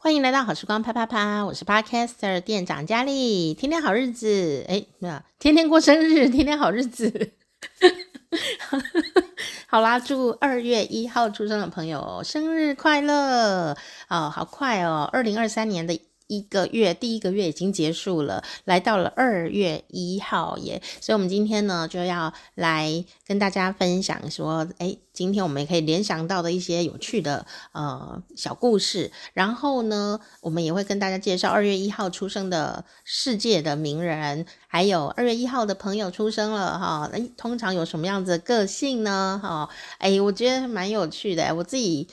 欢迎来到好时光啪啪啪，我是 Podcaster 店长佳丽。天天好日子，哎，那，天天过生日，天天好日子。好啦，祝二月一号出生的朋友生日快乐！哦，好快哦，二零二三年的。一个月，第一个月已经结束了，来到了二月一号耶，所以，我们今天呢就要来跟大家分享说，哎，今天我们也可以联想到的一些有趣的呃小故事，然后呢，我们也会跟大家介绍二月一号出生的世界的名人，还有二月一号的朋友出生了哈，哎，通常有什么样子的个性呢？哈，哎，我觉得蛮有趣的，我自己，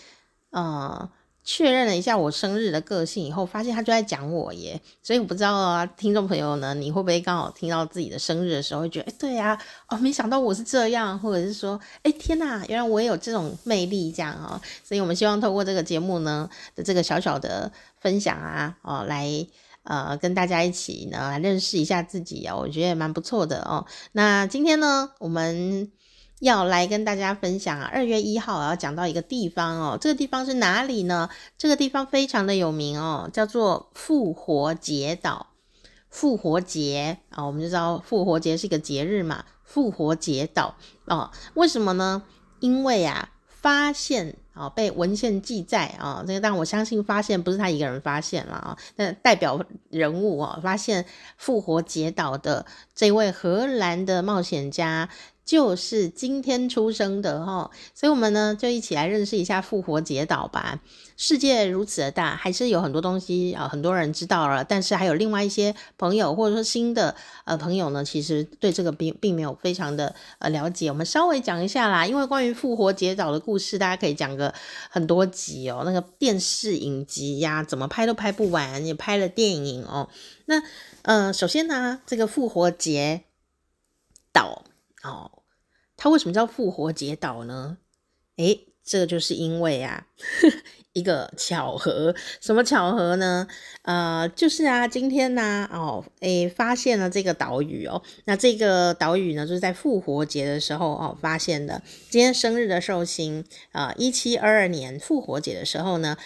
呃。确认了一下我生日的个性以后，发现他就在讲我耶，所以我不知道啊，听众朋友呢，你会不会刚好听到自己的生日的时候，会觉得，哎，对呀，哦，没想到我是这样，或者是说，哎，天哪，原来我也有这种魅力，这样啊，所以我们希望透过这个节目呢的这个小小的分享啊，哦，来呃跟大家一起呢来认识一下自己啊，我觉得也蛮不错的哦。那今天呢，我们。要来跟大家分享啊，二月一号要讲到一个地方哦，这个地方是哪里呢？这个地方非常的有名哦，叫做复活节岛。复活节啊，我们就知道复活节是一个节日嘛。复活节岛哦，为什么呢？因为啊，发现啊，被文献记载啊，这个但我相信发现不是他一个人发现了啊，那代表人物啊，发现复活节岛的这位荷兰的冒险家。就是今天出生的哈，所以我们呢就一起来认识一下复活节岛吧。世界如此的大，还是有很多东西啊，很多人知道了，但是还有另外一些朋友或者说新的呃朋友呢，其实对这个并并没有非常的呃了解。我们稍微讲一下啦，因为关于复活节岛的故事，大家可以讲个很多集哦。那个电视影集呀，怎么拍都拍不完，也拍了电影哦。那呃，首先呢，这个复活节岛。哦，它为什么叫复活节岛呢？诶，这个就是因为啊，一个巧合。什么巧合呢？呃，就是啊，今天呢，哦，诶，发现了这个岛屿哦。那这个岛屿呢，就是在复活节的时候哦发现的。今天生日的寿星啊，一七二二年复活节的时候呢，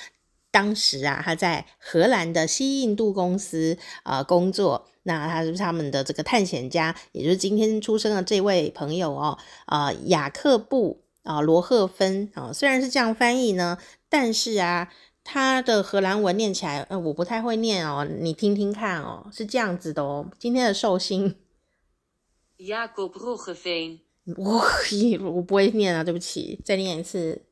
当时啊，他在荷兰的西印度公司啊工作。那他是他们的这个探险家，也就是今天出生的这位朋友哦，啊、呃，雅克布啊罗赫芬啊，虽然是这样翻译呢，但是啊，他的荷兰文念起来，呃，我不太会念哦，你听听看哦，是这样子的哦，今天的寿星，雅克布罗赫芬，我我不会念啊，对不起，再念一次。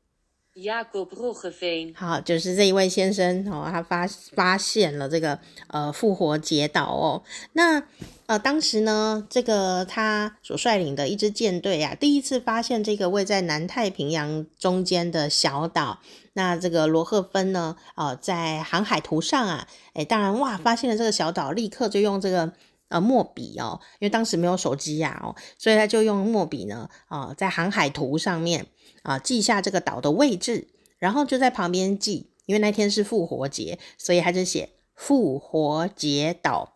好，就是这一位先生哦，他发发现了这个呃复活节岛哦。那呃当时呢，这个他所率领的一支舰队啊，第一次发现这个位在南太平洋中间的小岛。那这个罗赫芬呢，呃，在航海图上啊，诶，当然哇，发现了这个小岛，立刻就用这个呃墨笔哦，因为当时没有手机呀哦，所以他就用墨笔呢，啊、在航海图上面。啊，记下这个岛的位置，然后就在旁边记，因为那天是复活节，所以他就写复活节岛。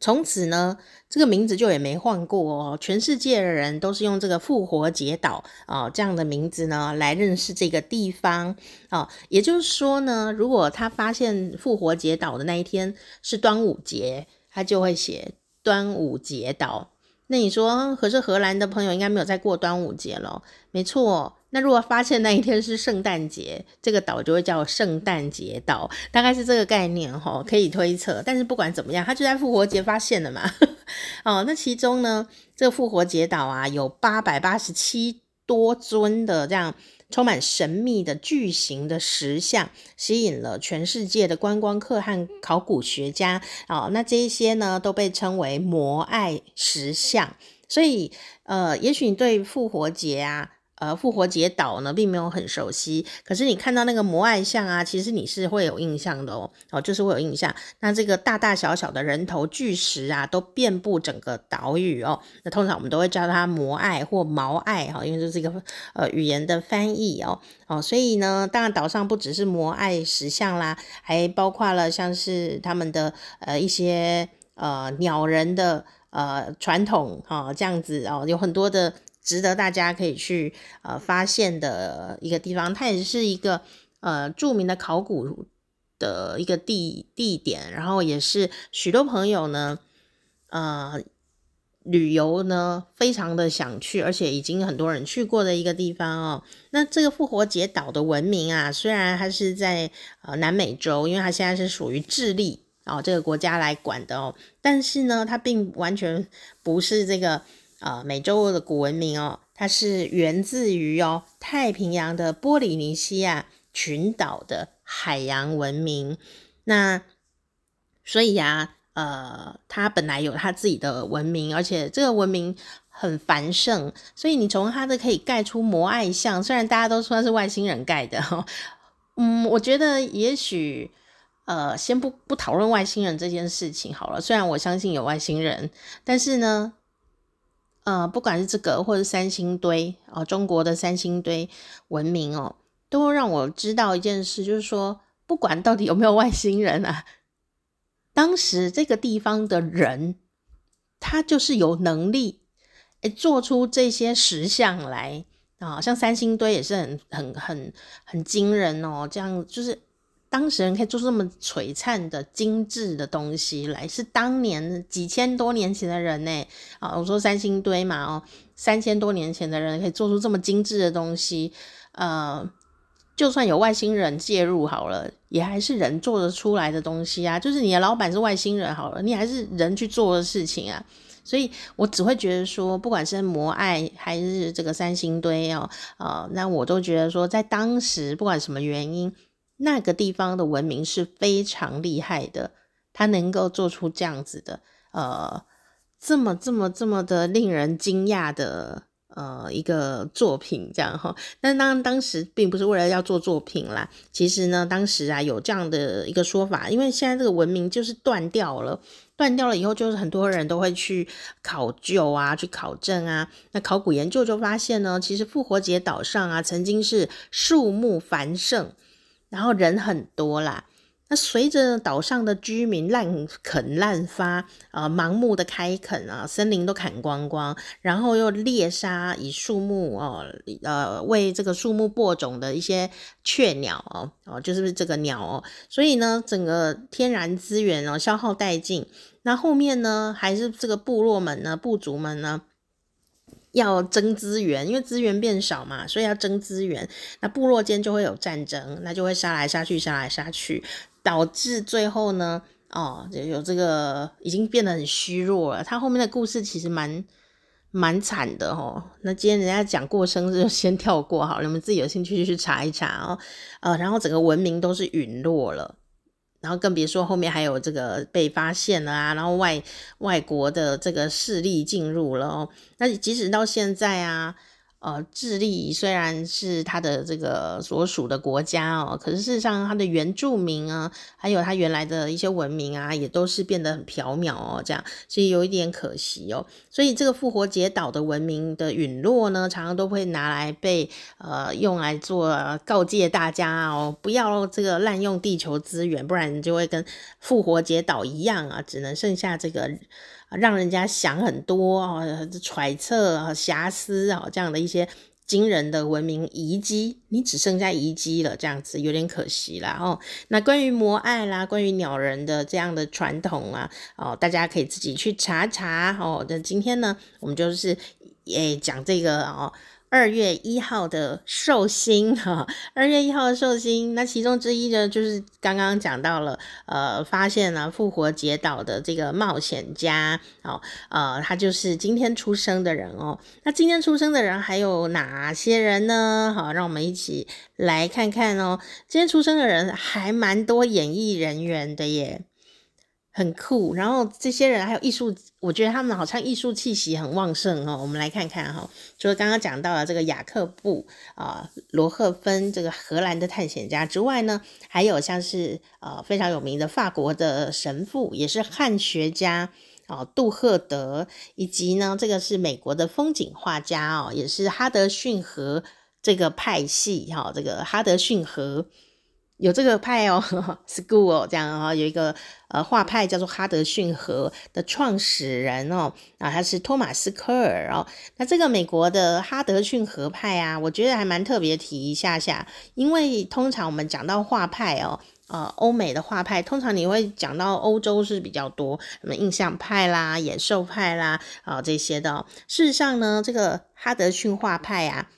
从此呢，这个名字就也没换过哦，全世界的人都是用这个复活节岛啊这样的名字呢来认识这个地方啊。也就是说呢，如果他发现复活节岛的那一天是端午节，他就会写端午节岛。那你说，可是荷兰的朋友应该没有在过端午节了，没错。那如果发现那一天是圣诞节，这个岛就会叫圣诞节岛，大概是这个概念哈，可以推测。但是不管怎么样，他就在复活节发现了嘛。哦，那其中呢，这个复活节岛啊，有八百八十七多尊的这样。充满神秘的巨型的石像，吸引了全世界的观光客和考古学家哦。那这一些呢，都被称为摩艾石像。所以，呃，也许你对复活节啊。呃，复活节岛呢，并没有很熟悉，可是你看到那个摩艾像啊，其实你是会有印象的哦，哦，就是会有印象。那这个大大小小的人头巨石啊，都遍布整个岛屿哦。那通常我们都会叫它摩艾或毛艾哈，因为这是一个呃语言的翻译哦，哦，所以呢，当然岛上不只是摩艾石像啦，还包括了像是他们的呃一些呃鸟人的呃传统哈，这样子哦，有很多的。值得大家可以去呃发现的一个地方，它也是一个呃著名的考古的一个地地点，然后也是许多朋友呢，呃，旅游呢非常的想去，而且已经很多人去过的一个地方哦。那这个复活节岛的文明啊，虽然它是在呃南美洲，因为它现在是属于智利哦这个国家来管的哦，但是呢，它并完全不是这个呃美洲的古文明哦，它是源自于哦太平洋的波里尼西亚群岛的。海洋文明，那所以呀、啊，呃，它本来有它自己的文明，而且这个文明很繁盛，所以你从它的可以盖出摩艾像，虽然大家都说是外星人盖的，嗯，我觉得也许，呃，先不不讨论外星人这件事情好了。虽然我相信有外星人，但是呢，呃，不管是这个或者三星堆哦，中国的三星堆文明哦。都让我知道一件事，就是说，不管到底有没有外星人啊，当时这个地方的人，他就是有能力，诶，做出这些石像来啊，像三星堆也是很很很很惊人哦。这样就是当时人可以做出这么璀璨的精致的东西来，是当年几千多年前的人呢啊。我说三星堆嘛，哦，三千多年前的人可以做出这么精致的东西，呃。就算有外星人介入好了，也还是人做得出来的东西啊。就是你的老板是外星人好了，你还是人去做的事情啊。所以我只会觉得说，不管是摩艾还是这个三星堆哦，呃，那我都觉得说，在当时不管什么原因，那个地方的文明是非常厉害的，他能够做出这样子的，呃，这么这么这么的令人惊讶的。呃，一个作品这样哈，但当当时并不是为了要做作品啦。其实呢，当时啊有这样的一个说法，因为现在这个文明就是断掉了，断掉了以后，就是很多人都会去考究啊，去考证啊。那考古研究就发现呢，其实复活节岛上啊，曾经是树木繁盛，然后人很多啦。那随着岛上的居民滥垦滥伐，呃，盲目的开垦啊，森林都砍光光，然后又猎杀以树木哦，呃，为这个树木播种的一些雀鸟哦，哦，就是这个鸟哦，所以呢，整个天然资源哦消耗殆尽。那后面呢，还是这个部落们呢，部族们呢，要争资源，因为资源变少嘛，所以要争资源。那部落间就会有战争，那就会杀来杀去，杀来杀去。导致最后呢，哦，有这个已经变得很虚弱了。他后面的故事其实蛮蛮惨的哦。那今天人家讲过生日就先跳过好了，你们自己有兴趣就去查一查哦。呃，然后整个文明都是陨落了，然后更别说后面还有这个被发现了啊，然后外外国的这个势力进入了哦。那即使到现在啊。呃，智利虽然是它的这个所属的国家哦，可是事实上它的原住民啊，还有它原来的一些文明啊，也都是变得很缥缈哦，这样，所以有一点可惜哦。所以这个复活节岛的文明的陨落呢，常常都会拿来被呃用来做告诫大家哦，不要这个滥用地球资源，不然就会跟复活节岛一样啊，只能剩下这个。让人家想很多啊，揣测啊，遐思啊，这样的一些惊人的文明遗迹，你只剩下遗迹了，这样子有点可惜啦哦。那关于摩艾啦，关于鸟人的这样的传统啊，哦，大家可以自己去查查哦。那今天呢，我们就是诶讲这个哦。二月一号的寿星哈，二月一号的寿星，那其中之一呢，就是刚刚讲到了，呃，发现了复活节岛的这个冒险家，哦，呃，他就是今天出生的人哦。那今天出生的人还有哪些人呢？好，让我们一起来看看哦。今天出生的人还蛮多演艺人员的耶。很酷，然后这些人还有艺术，我觉得他们好像艺术气息很旺盛哦。我们来看看哈、哦，除了刚刚讲到了这个雅克布啊、罗赫芬这个荷兰的探险家之外呢，还有像是呃非常有名的法国的神父，也是汉学家啊、呃、杜赫德，以及呢这个是美国的风景画家哦，也是哈德逊河这个派系哈、这个哈德逊河。有这个派哦，school 哦，这样啊、哦，有一个呃画派叫做哈德逊河的创始人哦，啊，他是托马斯科尔哦。那这个美国的哈德逊河派啊，我觉得还蛮特别提一下下，因为通常我们讲到画派哦，呃，欧美的画派，通常你会讲到欧洲是比较多，什么印象派啦、野兽派啦啊、这些的、事实上呢，这个哈德逊画派啊。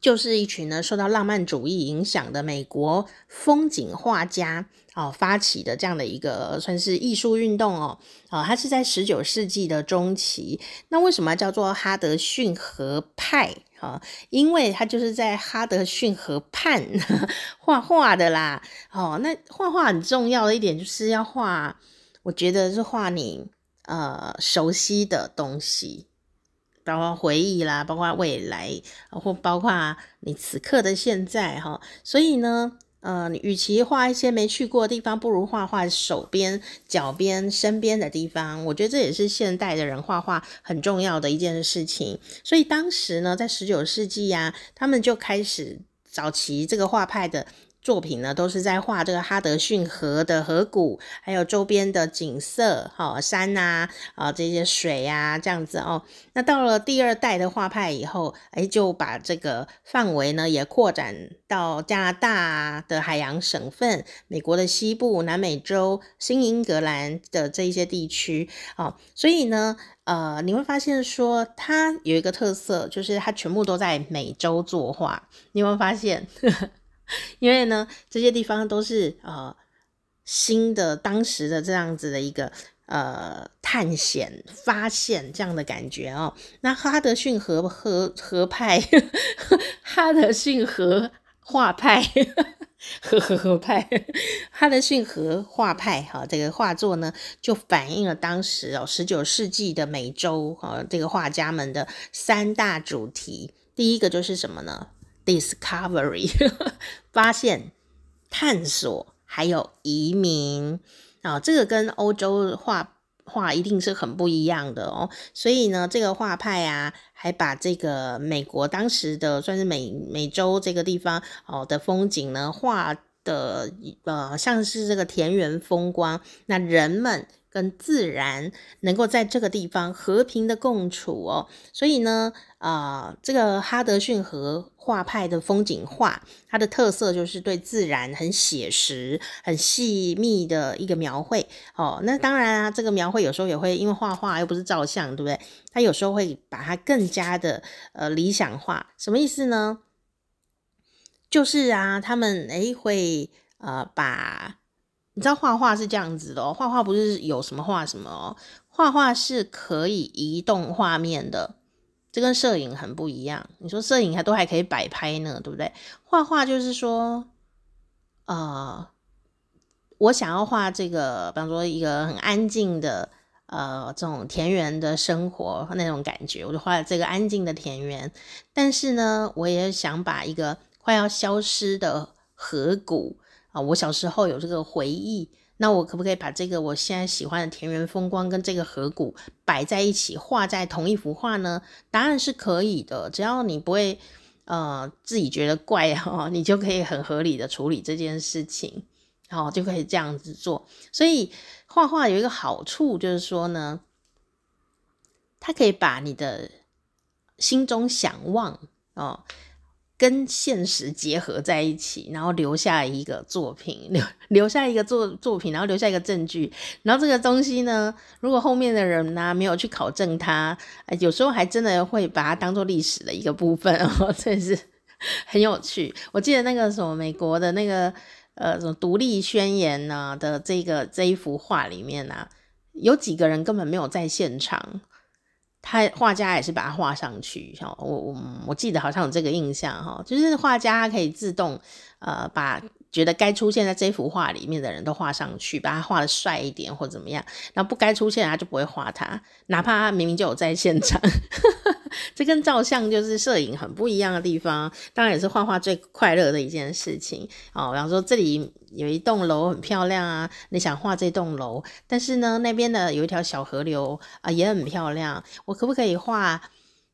就是一群呢受到浪漫主义影响的美国风景画家哦发起的这样的一个算是艺术运动哦，啊、哦，它是在十九世纪的中期。那为什么叫做哈德逊河派啊、哦？因为它就是在哈德逊河畔 画画的啦。哦，那画画很重要的一点就是要画，我觉得是画你呃熟悉的东西。包括回忆啦，包括未来，或包括你此刻的现在哈。所以呢，呃，与其画一些没去过的地方，不如画画手边、脚边、身边的地方。我觉得这也是现代的人画画很重要的一件事情。所以当时呢，在十九世纪呀，他们就开始早期这个画派的。作品呢，都是在画这个哈德逊河的河谷，还有周边的景色，哈、哦，山啊，啊，这些水啊，这样子哦。那到了第二代的画派以后，哎，就把这个范围呢也扩展到加拿大的海洋省份、美国的西部、南美洲、新英格兰的这一些地区，哦。所以呢，呃，你会发现说，它有一个特色，就是它全部都在美洲作画。你有没有发现？因为呢，这些地方都是呃新的当时的这样子的一个呃探险发现这样的感觉哦。那哈德逊河河河派，哈德逊河画派，河河河派，哈德逊河画派哈，这个画作呢就反映了当时哦十九世纪的美洲啊这个画家们的三大主题。第一个就是什么呢？Discovery 发现、探索，还有移民啊，这个跟欧洲画画一定是很不一样的哦。所以呢，这个画派啊，还把这个美国当时的算是美美洲这个地方哦的风景呢画的呃像是这个田园风光，那人们。跟自然能够在这个地方和平的共处哦，所以呢，啊、呃，这个哈德逊河画派的风景画，它的特色就是对自然很写实、很细密的一个描绘哦。那当然啊，这个描绘有时候也会因为画画又不是照相，对不对？它有时候会把它更加的呃理想化。什么意思呢？就是啊，他们诶会呃把。你知道画画是这样子的哦，画画不是有什么画什么哦，画画是可以移动画面的，这跟摄影很不一样。你说摄影还都还可以摆拍呢，对不对？画画就是说，呃，我想要画这个，比方说一个很安静的，呃，这种田园的生活那种感觉，我就画了这个安静的田园。但是呢，我也想把一个快要消失的河谷。啊，我小时候有这个回忆，那我可不可以把这个我现在喜欢的田园风光跟这个河谷摆在一起，画在同一幅画呢？答案是可以的，只要你不会呃自己觉得怪哈、哦，你就可以很合理的处理这件事情，好、哦，就可以这样子做。所以画画有一个好处就是说呢，它可以把你的心中想望哦。跟现实结合在一起，然后留下一个作品，留留下一个作作品，然后留下一个证据，然后这个东西呢，如果后面的人呢、没有去考证它，有时候还真的会把它当做历史的一个部分哦，真是很有趣。我记得那个什么美国的那个呃什么独立宣言呢、的这个这一幅画里面呢、有几个人根本没有在现场。他画家也是把它画上去，哈，我我我记得好像有这个印象，哈，就是画家他可以自动，呃，把。觉得该出现在这幅画里面的人都画上去，把他画的帅一点或怎么样，那不该出现他就不会画他，哪怕他明明就有在现场。这跟照相就是摄影很不一样的地方，当然也是画画最快乐的一件事情哦。比方说这里有一栋楼很漂亮啊，你想画这栋楼，但是呢那边的有一条小河流啊也很漂亮，我可不可以画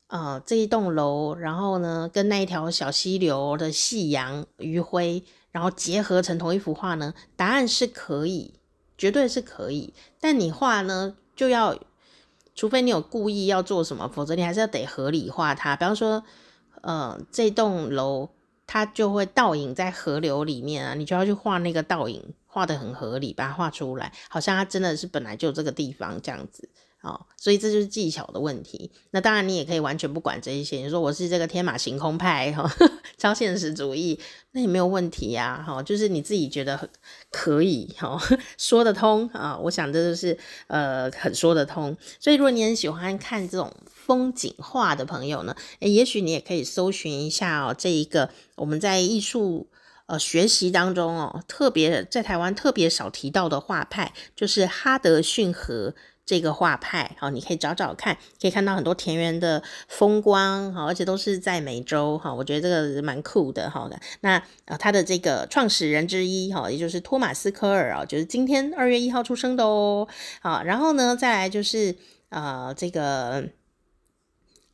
呃这一栋楼，然后呢跟那一条小溪流的夕阳余晖，然后结合成同一幅画呢？答案是可以，绝对是可以。但你画呢，就要除非你有故意要做什么，否则你还是要得合理化它。比方说，呃，这栋楼它就会倒影在河流里面啊，你就要去画那个倒影，画的很合理，把它画出来，好像它真的是本来就这个地方这样子。哦，所以这就是技巧的问题。那当然，你也可以完全不管这一些。你说我是这个天马行空派，哈，超现实主义，那也没有问题呀，哈，就是你自己觉得可以，哈，说得通啊。我想这就是呃很说得通。所以如果你很喜欢看这种风景画的朋友呢，诶，也许你也可以搜寻一下哦，这一个我们在艺术呃学习当中哦，特别在台湾特别少提到的画派，就是哈德逊河。这个画派，好，你可以找找看，可以看到很多田园的风光，好，而且都是在美洲，哈，我觉得这个蛮酷的，好的。那呃，他的这个创始人之一，哈，也就是托马斯科尔啊，就是今天二月一号出生的哦，好，然后呢，再来就是呃，这个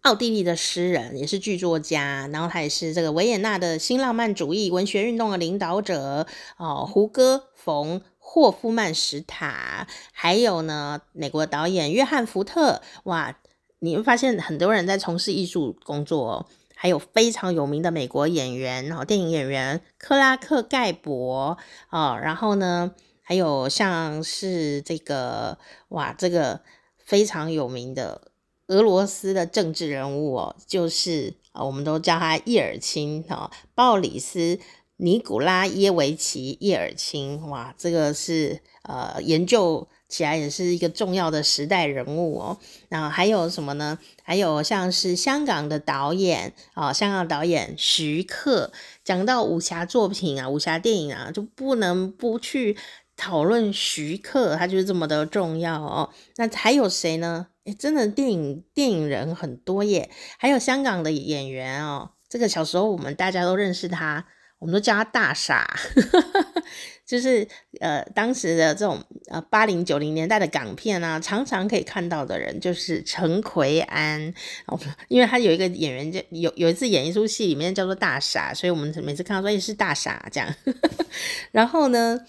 奥地利的诗人，也是剧作家，然后他也是这个维也纳的新浪漫主义文学运动的领导者，哦，胡歌冯。霍夫曼史塔，还有呢，美国导演约翰福特，哇，你会发现很多人在从事艺术工作哦，还有非常有名的美国演员哦，电影演员克拉克盖博哦，然后呢，还有像是这个哇，这个非常有名的俄罗斯的政治人物哦，就是我们都叫他叶尔钦哦，鲍里斯。尼古拉耶维奇·叶尔钦，哇，这个是呃研究起来也是一个重要的时代人物哦。那还有什么呢？还有像是香港的导演啊、香港导演徐克。讲到武侠作品啊，武侠电影啊，就不能不去讨论徐克，他就是这么的重要哦。那还有谁呢？诶，真的电影电影人很多耶，还有香港的演员哦。这个小时候我们大家都认识他。我们都叫他大傻，就是呃，当时的这种呃八零九零年代的港片啊，常常可以看到的人就是陈奎安，因为他有一个演员叫有有一次演一出戏里面叫做大傻，所以我们每次看到说也是大傻这样。然后呢，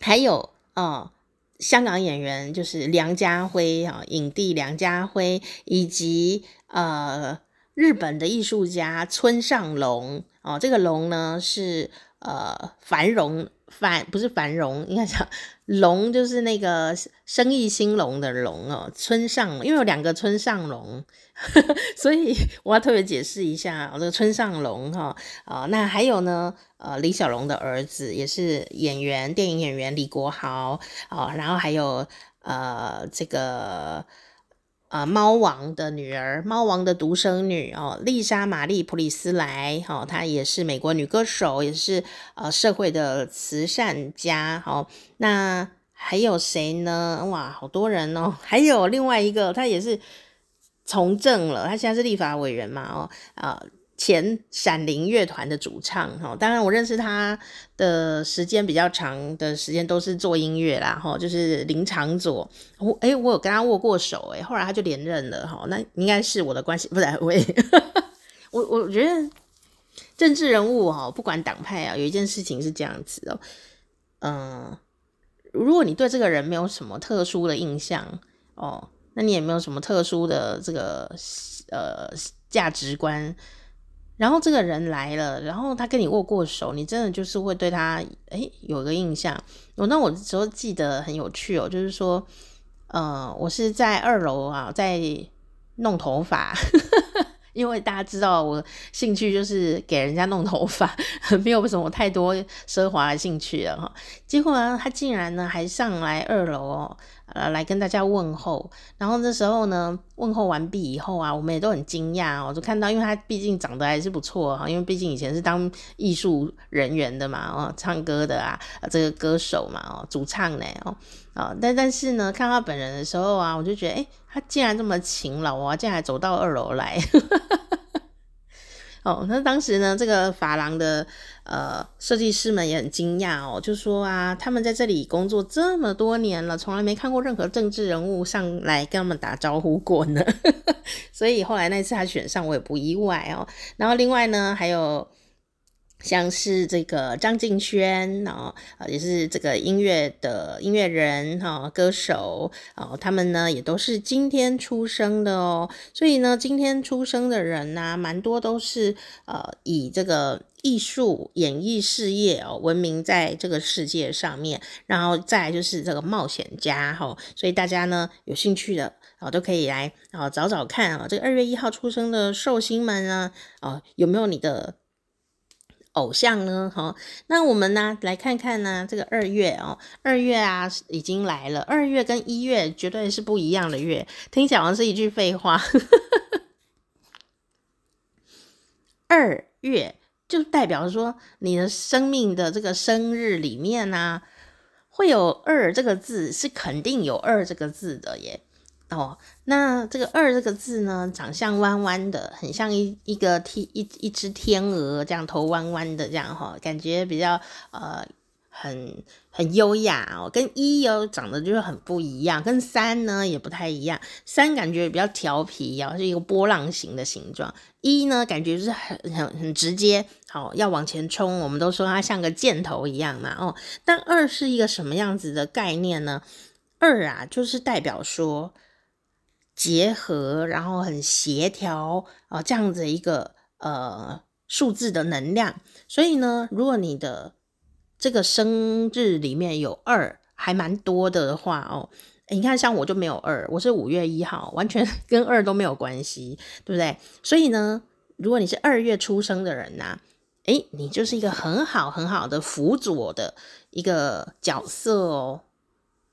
还有哦、香港演员就是梁家辉啊，影帝梁家辉，以及呃日本的艺术家村上隆。哦，这个龙呢是呃繁荣繁不是繁荣，应该讲龙就是那个生意兴隆的龙哦。村上，因为有两个村上龙，所以我要特别解释一下，这个村上龙哈啊、那还有呢呃李小龙的儿子也是演员，电影演员李国豪啊、哦，然后还有呃这个。啊、呃，猫王的女儿，猫王的独生女哦，丽莎玛丽普里斯莱，哦，她也是美国女歌手，也是呃社会的慈善家，哦，那还有谁呢？哇，好多人哦，还有另外一个，她也是从政了，她现在是立法委员嘛，哦，啊、前闪灵乐团的主唱哈，当然我认识他的时间比较长的时间都是做音乐啦哈，就是林长佐，我哎我有跟他握过手哎，后来他就连任了哈，那应该是我的关系，不然 我也我我觉得政治人物哈，不管党派啊，有一件事情是这样子哦，嗯，如果你对这个人没有什么特殊的印象哦，那你也没有什么特殊的这个呃价值观。然后这个人来了，然后他跟你握过手，你真的就是会对他诶有个印象。我那我时候记得很有趣哦，就是说，呃，我是在二楼啊，在弄头发。因为大家知道我兴趣就是给人家弄头发，没有什么太多奢华的兴趣了哈。结果呢，他竟然呢还上来二楼哦，呃，来跟大家问候。然后这时候呢，问候完毕以后啊，我们也都很惊讶哦，就看到，因为他毕竟长得还是不错哈，因为毕竟以前是当艺术人员的嘛，哦，唱歌的啊，这个歌手嘛，哦，主唱呢，哦。啊，但但是呢，看他本人的时候啊，我就觉得，哎，他竟然这么勤劳啊，竟然还走到二楼来。哦，那当时呢，这个发廊的呃，设计师们也很惊讶哦，就说啊，他们在这里工作这么多年了，从来没看过任何政治人物上来跟他们打招呼过呢。所以后来那次他选上，我也不意外哦。然后另外呢，还有。像是这个张敬轩哦，也是这个音乐的音乐人哈，歌手哦，他们呢也都是今天出生的哦，所以呢，今天出生的人呐、蛮多都是呃以这个艺术演艺事业哦闻名在这个世界上面，然后再来就是这个冒险家哈，所以大家呢有兴趣的哦都可以来哦找找看啊，这个二月一号出生的寿星们呢哦有没有你的？偶像呢？哈，那我们呢来看看呢，这个二月哦，二月啊已经来了。二月跟一月绝对是不一样的月，听起来好像是一句废话。二月就代表说你的生命的这个生日里面呢、会有二这个字，是肯定有二这个字的耶。哦，那这个二这个字呢，长相弯弯的，很像一一个天一一只天鹅这样头弯弯的这样哈，感觉比较呃很很优雅哦。跟一哦长得就是很不一样，跟三呢也不太一样。三感觉比较调皮哦，是一个波浪形的形状。一呢感觉是很很很直接，好要往前冲。我们都说它像个箭头一样嘛哦。但二是一个什么样子的概念呢？二啊就是代表说。结合，然后很协调啊，这样子一个呃数字的能量。所以呢，如果你的这个生日里面有二，还蛮多的的话哦，你看像我就没有二，我是五月一号，完全 跟二都没有关系，对不对？所以呢，如果你是二月出生的人呐，诶，你就是一个很好很好的辅佐的一个角色哦。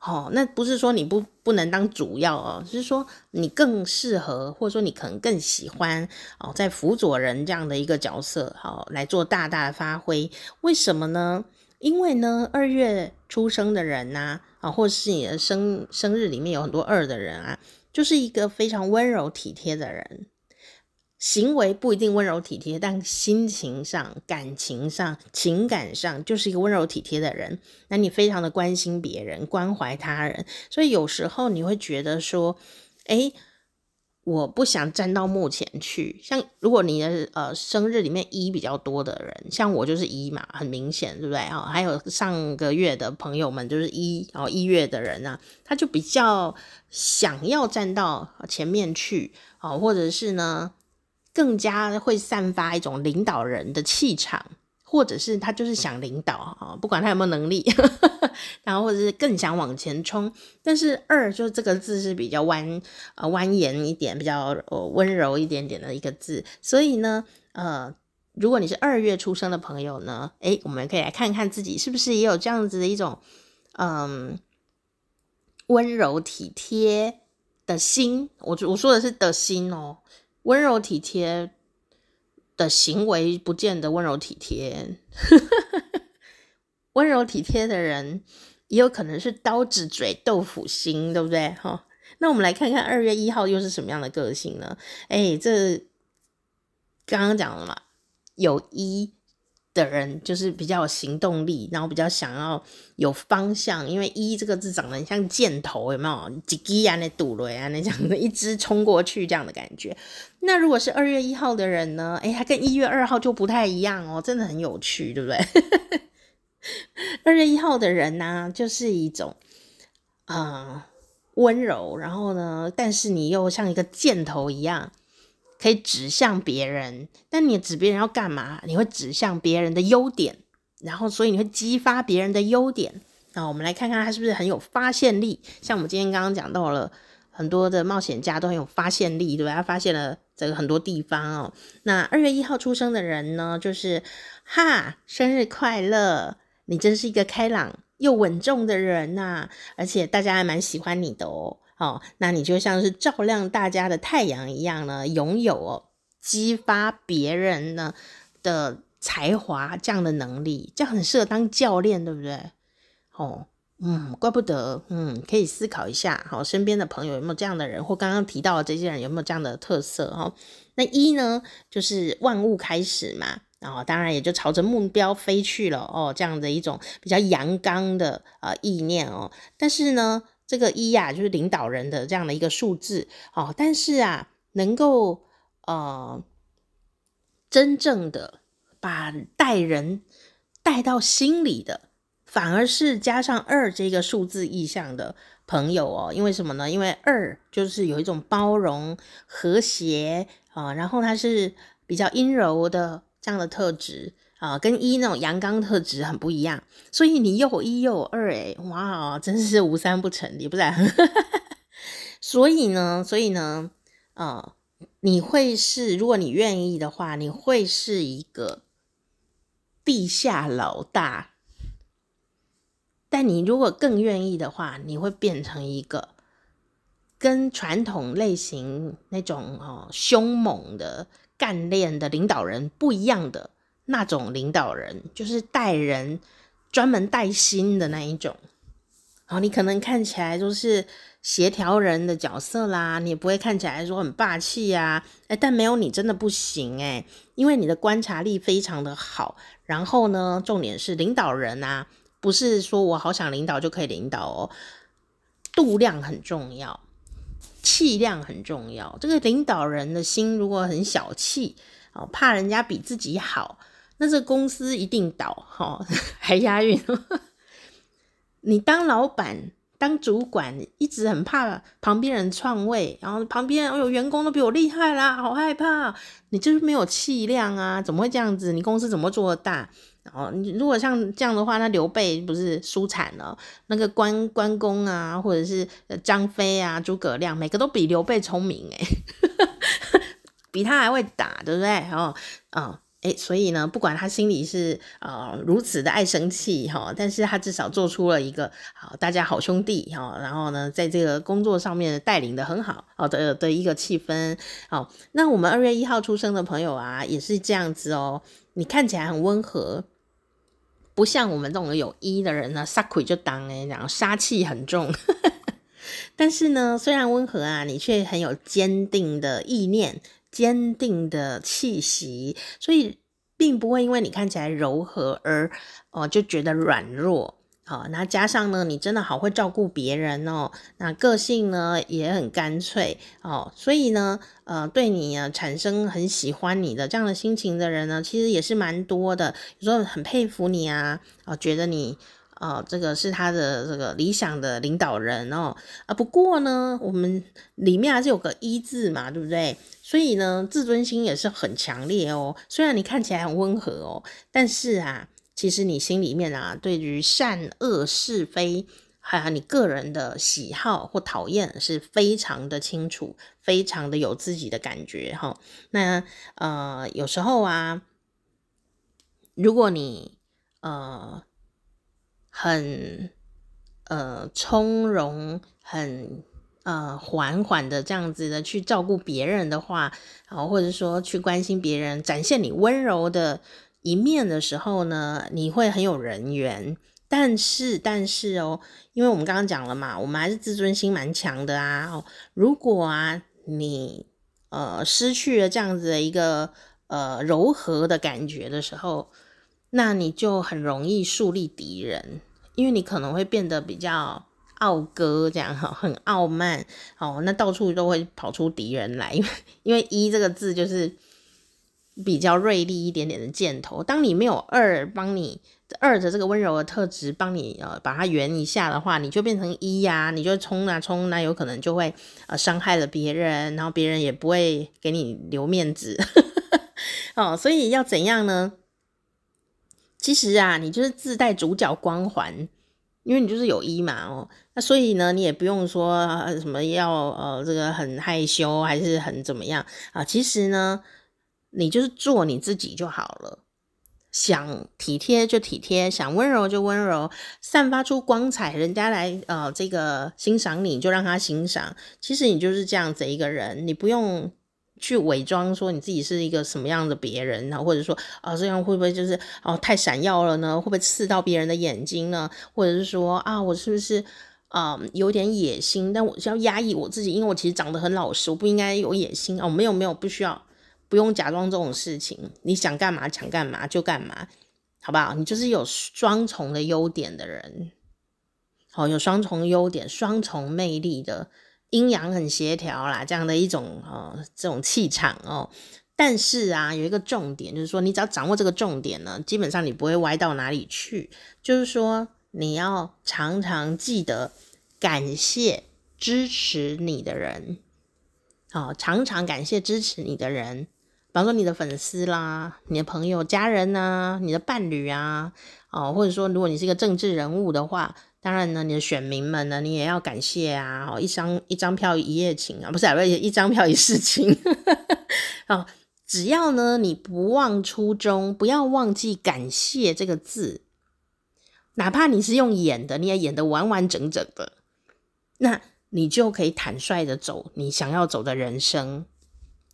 哦，那不是说你不不能当主要哦，是说你更适合，或者说你可能更喜欢哦，在辅佐人这样的一个角色，好、哦、来做大大的发挥。为什么呢？因为呢，二月出生的人呐，啊、或是你的生生日里面有很多二的人啊，就是一个非常温柔体贴的人。行为不一定温柔体贴，但心情上、感情上、情感上就是一个温柔体贴的人。那你非常的关心别人、关怀他人，所以有时候你会觉得说：“诶，我不想站到幕前去。”像如果你的呃生日里面一比较多的人，像我就是一嘛，很明显，对不对啊？还有上个月的朋友们就是一，哦一月的人啊，他就比较想要站到前面去啊，或者是呢？更加会散发一种领导人的气场，或者是他就是想领导啊，不管他有没有能力，然后或者是更想往前冲。但是二就这个字是比较弯呃蜿蜒一点，比较呃温柔一点点的一个字，所以呢，呃，如果你是二月出生的朋友呢，诶，我们可以来看看自己是不是也有这样子的一种嗯温柔体贴的心。我我说的是的心哦。温柔体贴的行为不见得温柔体贴，温柔体贴的人也有可能是刀子嘴豆腐心，对不对？哈，那我们来看看二月一号又是什么样的个性呢？哎，这刚刚讲了嘛，有一。的人就是比较有行动力，然后比较想要有方向，因为一这个字长得很像箭头，有没有？几几啊，那堵雷啊，那这样的一直冲过去这样的感觉。那如果是二月一号的人呢？诶，他跟一月二号就不太一样哦，真的很有趣，对不对？二月一号的人呢、就是一种啊、温柔，然后呢，但是你又像一个箭头一样。可以指向别人，但你指别人要干嘛？你会指向别人的优点，然后所以你会激发别人的优点。那我们来看看他是不是很有发现力？像我们今天刚刚讲到了很多的冒险家都很有发现力，对吧？他发现了这个很多地方哦。那二月一号出生的人呢，就是哈，生日快乐！你真是一个开朗又稳重的人呐，而且大家还蛮喜欢你的哦。哦，那你就像是照亮大家的太阳一样呢，拥有哦激发别人呢的才华这样的能力，这样很适合当教练，对不对？哦，嗯，怪不得，嗯，可以思考一下，好，身边的朋友有没有这样的人，或刚刚提到的这些人有没有这样的特色？哈，那一呢，就是万物开始嘛。然后当然也就朝着目标飞去了哦，这样的一种比较阳刚的呃意念哦。但是呢，这个一呀，就是领导人的这样的一个数字哦。但是啊，能够呃真正的把带人带到心里的，反而是加上二这个数字意象的朋友哦。因为什么呢？因为二就是有一种包容、和谐啊，然后它是比较阴柔的。这样的特质啊，跟一那种阳刚特质很不一样，所以你又一又二，哎，哇，真是无三不成，你不然。所以呢，所以呢，啊，你会是，如果你愿意的话，你会是一个地下老大。但你如果更愿意的话，你会变成一个跟传统类型那种哦凶猛的。干练的领导人不一样的那种领导人，就是带人专门带心的那一种。然后你可能看起来就是协调人的角色啦，你也不会看起来说很霸气呀。哎，但没有你真的不行哎，因为你的观察力非常的好。然后呢，重点是领导人啊，不是说我好想领导就可以领导哦，度量很重要。气量很重要，这个领导人的心如果很小气，哦，怕人家比自己好，那这公司一定倒，哈，还押韵。你当老板、当主管，一直很怕旁边人篡位，然后旁边有员工都比我厉害啦，好害怕，你就是没有气量啊，怎么会这样子？你公司怎么做得大？哦，你如果像这样的话，那刘备不是输惨了？那个关关公啊，或者是张飞啊、诸葛亮，每个都比刘备聪明诶，比他还会打，对不对？哦，嗯，诶，所以呢，不管他心里是呃如此的爱生气哈，但是他至少做出了一个好大家好兄弟哈，然后呢，在这个工作上面带领的很好好的的一个气氛。好，那我们二月一号出生的朋友啊，也是这样子哦，你看起来很温和。不像我们这种有一的人呢，杀气就当哎，然后杀气很重。但是呢，虽然温和啊，你却很有坚定的意念、坚定的气息，所以并不会因为你看起来柔和而哦、就觉得软弱。好，那加上呢，你真的好会照顾别人哦，那个性呢也很干脆哦，所以呢，呃，对你呢产生很喜欢你的这样的心情的人呢，其实也是蛮多的。有时候很佩服你啊，啊、觉得你啊、这个是他的这个理想的领导人哦。啊，不过呢，我们里面还是有个一字嘛，对不对？所以呢，自尊心也是很强烈哦。虽然你看起来很温和哦，但是啊。其实你心里面啊，对于善恶是非，还有你个人的喜好或讨厌，是非常的清楚，非常的有自己的感觉哈。那呃，有时候啊，如果你呃很呃从容、很呃缓缓的这样子的去照顾别人的话，然后，或者说去关心别人，展现你温柔的。一面的时候呢，你会很有人缘，但是但是哦，因为我们刚刚讲了嘛，我们还是自尊心蛮强的啊。如果啊你呃失去了这样子的一个呃柔和的感觉的时候，那你就很容易树立敌人，因为你可能会变得比较傲哥这样哈，很傲慢哦，那到处都会跑出敌人来，因为因为一这个字就是。比较锐利一点点的箭头，当你没有二帮你二的这个温柔的特质帮你呃把它圆一下的话，你就变成一呀、你就冲啊冲，那有可能就会呃伤害了别人，然后别人也不会给你留面子 哦。所以要怎样呢？其实啊，你就是自带主角光环，因为你就是有一嘛哦。那所以呢，你也不用说、什么要呃这个很害羞还是很怎么样啊、其实呢。你就是做你自己就好了，想体贴就体贴，想温柔就温柔，散发出光彩，人家来呃这个欣赏你就让他欣赏。其实你就是这样子一个人，你不用去伪装说你自己是一个什么样的别人，然后或者说啊、这样会不会就是哦、太闪耀了呢？会不会刺到别人的眼睛呢？或者是说啊我是不是啊、有点野心？但我是要压抑我自己，因为我其实长得很老实，我不应该有野心哦。没有没有，不需要。不用假装这种事情，你想干嘛想干嘛就干嘛，好不好？你就是有双重的优点的人，好，有双重优点、双重魅力的阴阳很协调啦，这样的一种呃这种气场哦。但是啊，有一个重点，就是说你只要掌握这个重点呢，基本上你不会歪到哪里去。就是说你要常常记得感谢支持你的人，好，常常感谢支持你的人。比方说你的粉丝啦，你的朋友、家人啊，你的伴侣啊，哦，或者说如果你是一个政治人物的话，当然呢，你的选民们呢，你也要感谢啊，哦，一张一张票一夜情啊，不是，不是一张票一世情，哦，只要呢你不忘初衷，不要忘记感谢这个字，哪怕你是用演的，你也演得完完整整的，那你就可以坦率的走你想要走的人生。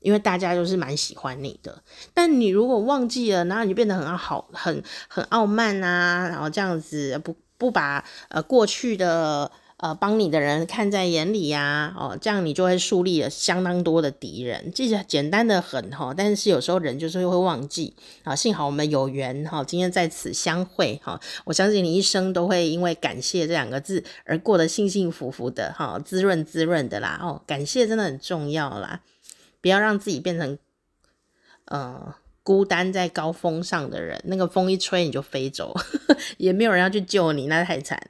因为大家都是蛮喜欢你的，但你如果忘记了，然后你就变得很好、很很傲慢啊，然后这样子不不把呃过去的呃帮你的人看在眼里呀，哦，这样你就会树立了相当多的敌人。这简单的很哈，但是有时候人就是会忘记啊。幸好我们有缘哈，今天在此相会哈，我相信你一生都会因为感谢这两个字而过得幸幸福福的哈，滋润滋润的啦哦，感谢真的很重要啦。不要让自己变成，呃，孤单在高峰上的人。那个风一吹你就飞走，也没有人要去救你，那太惨。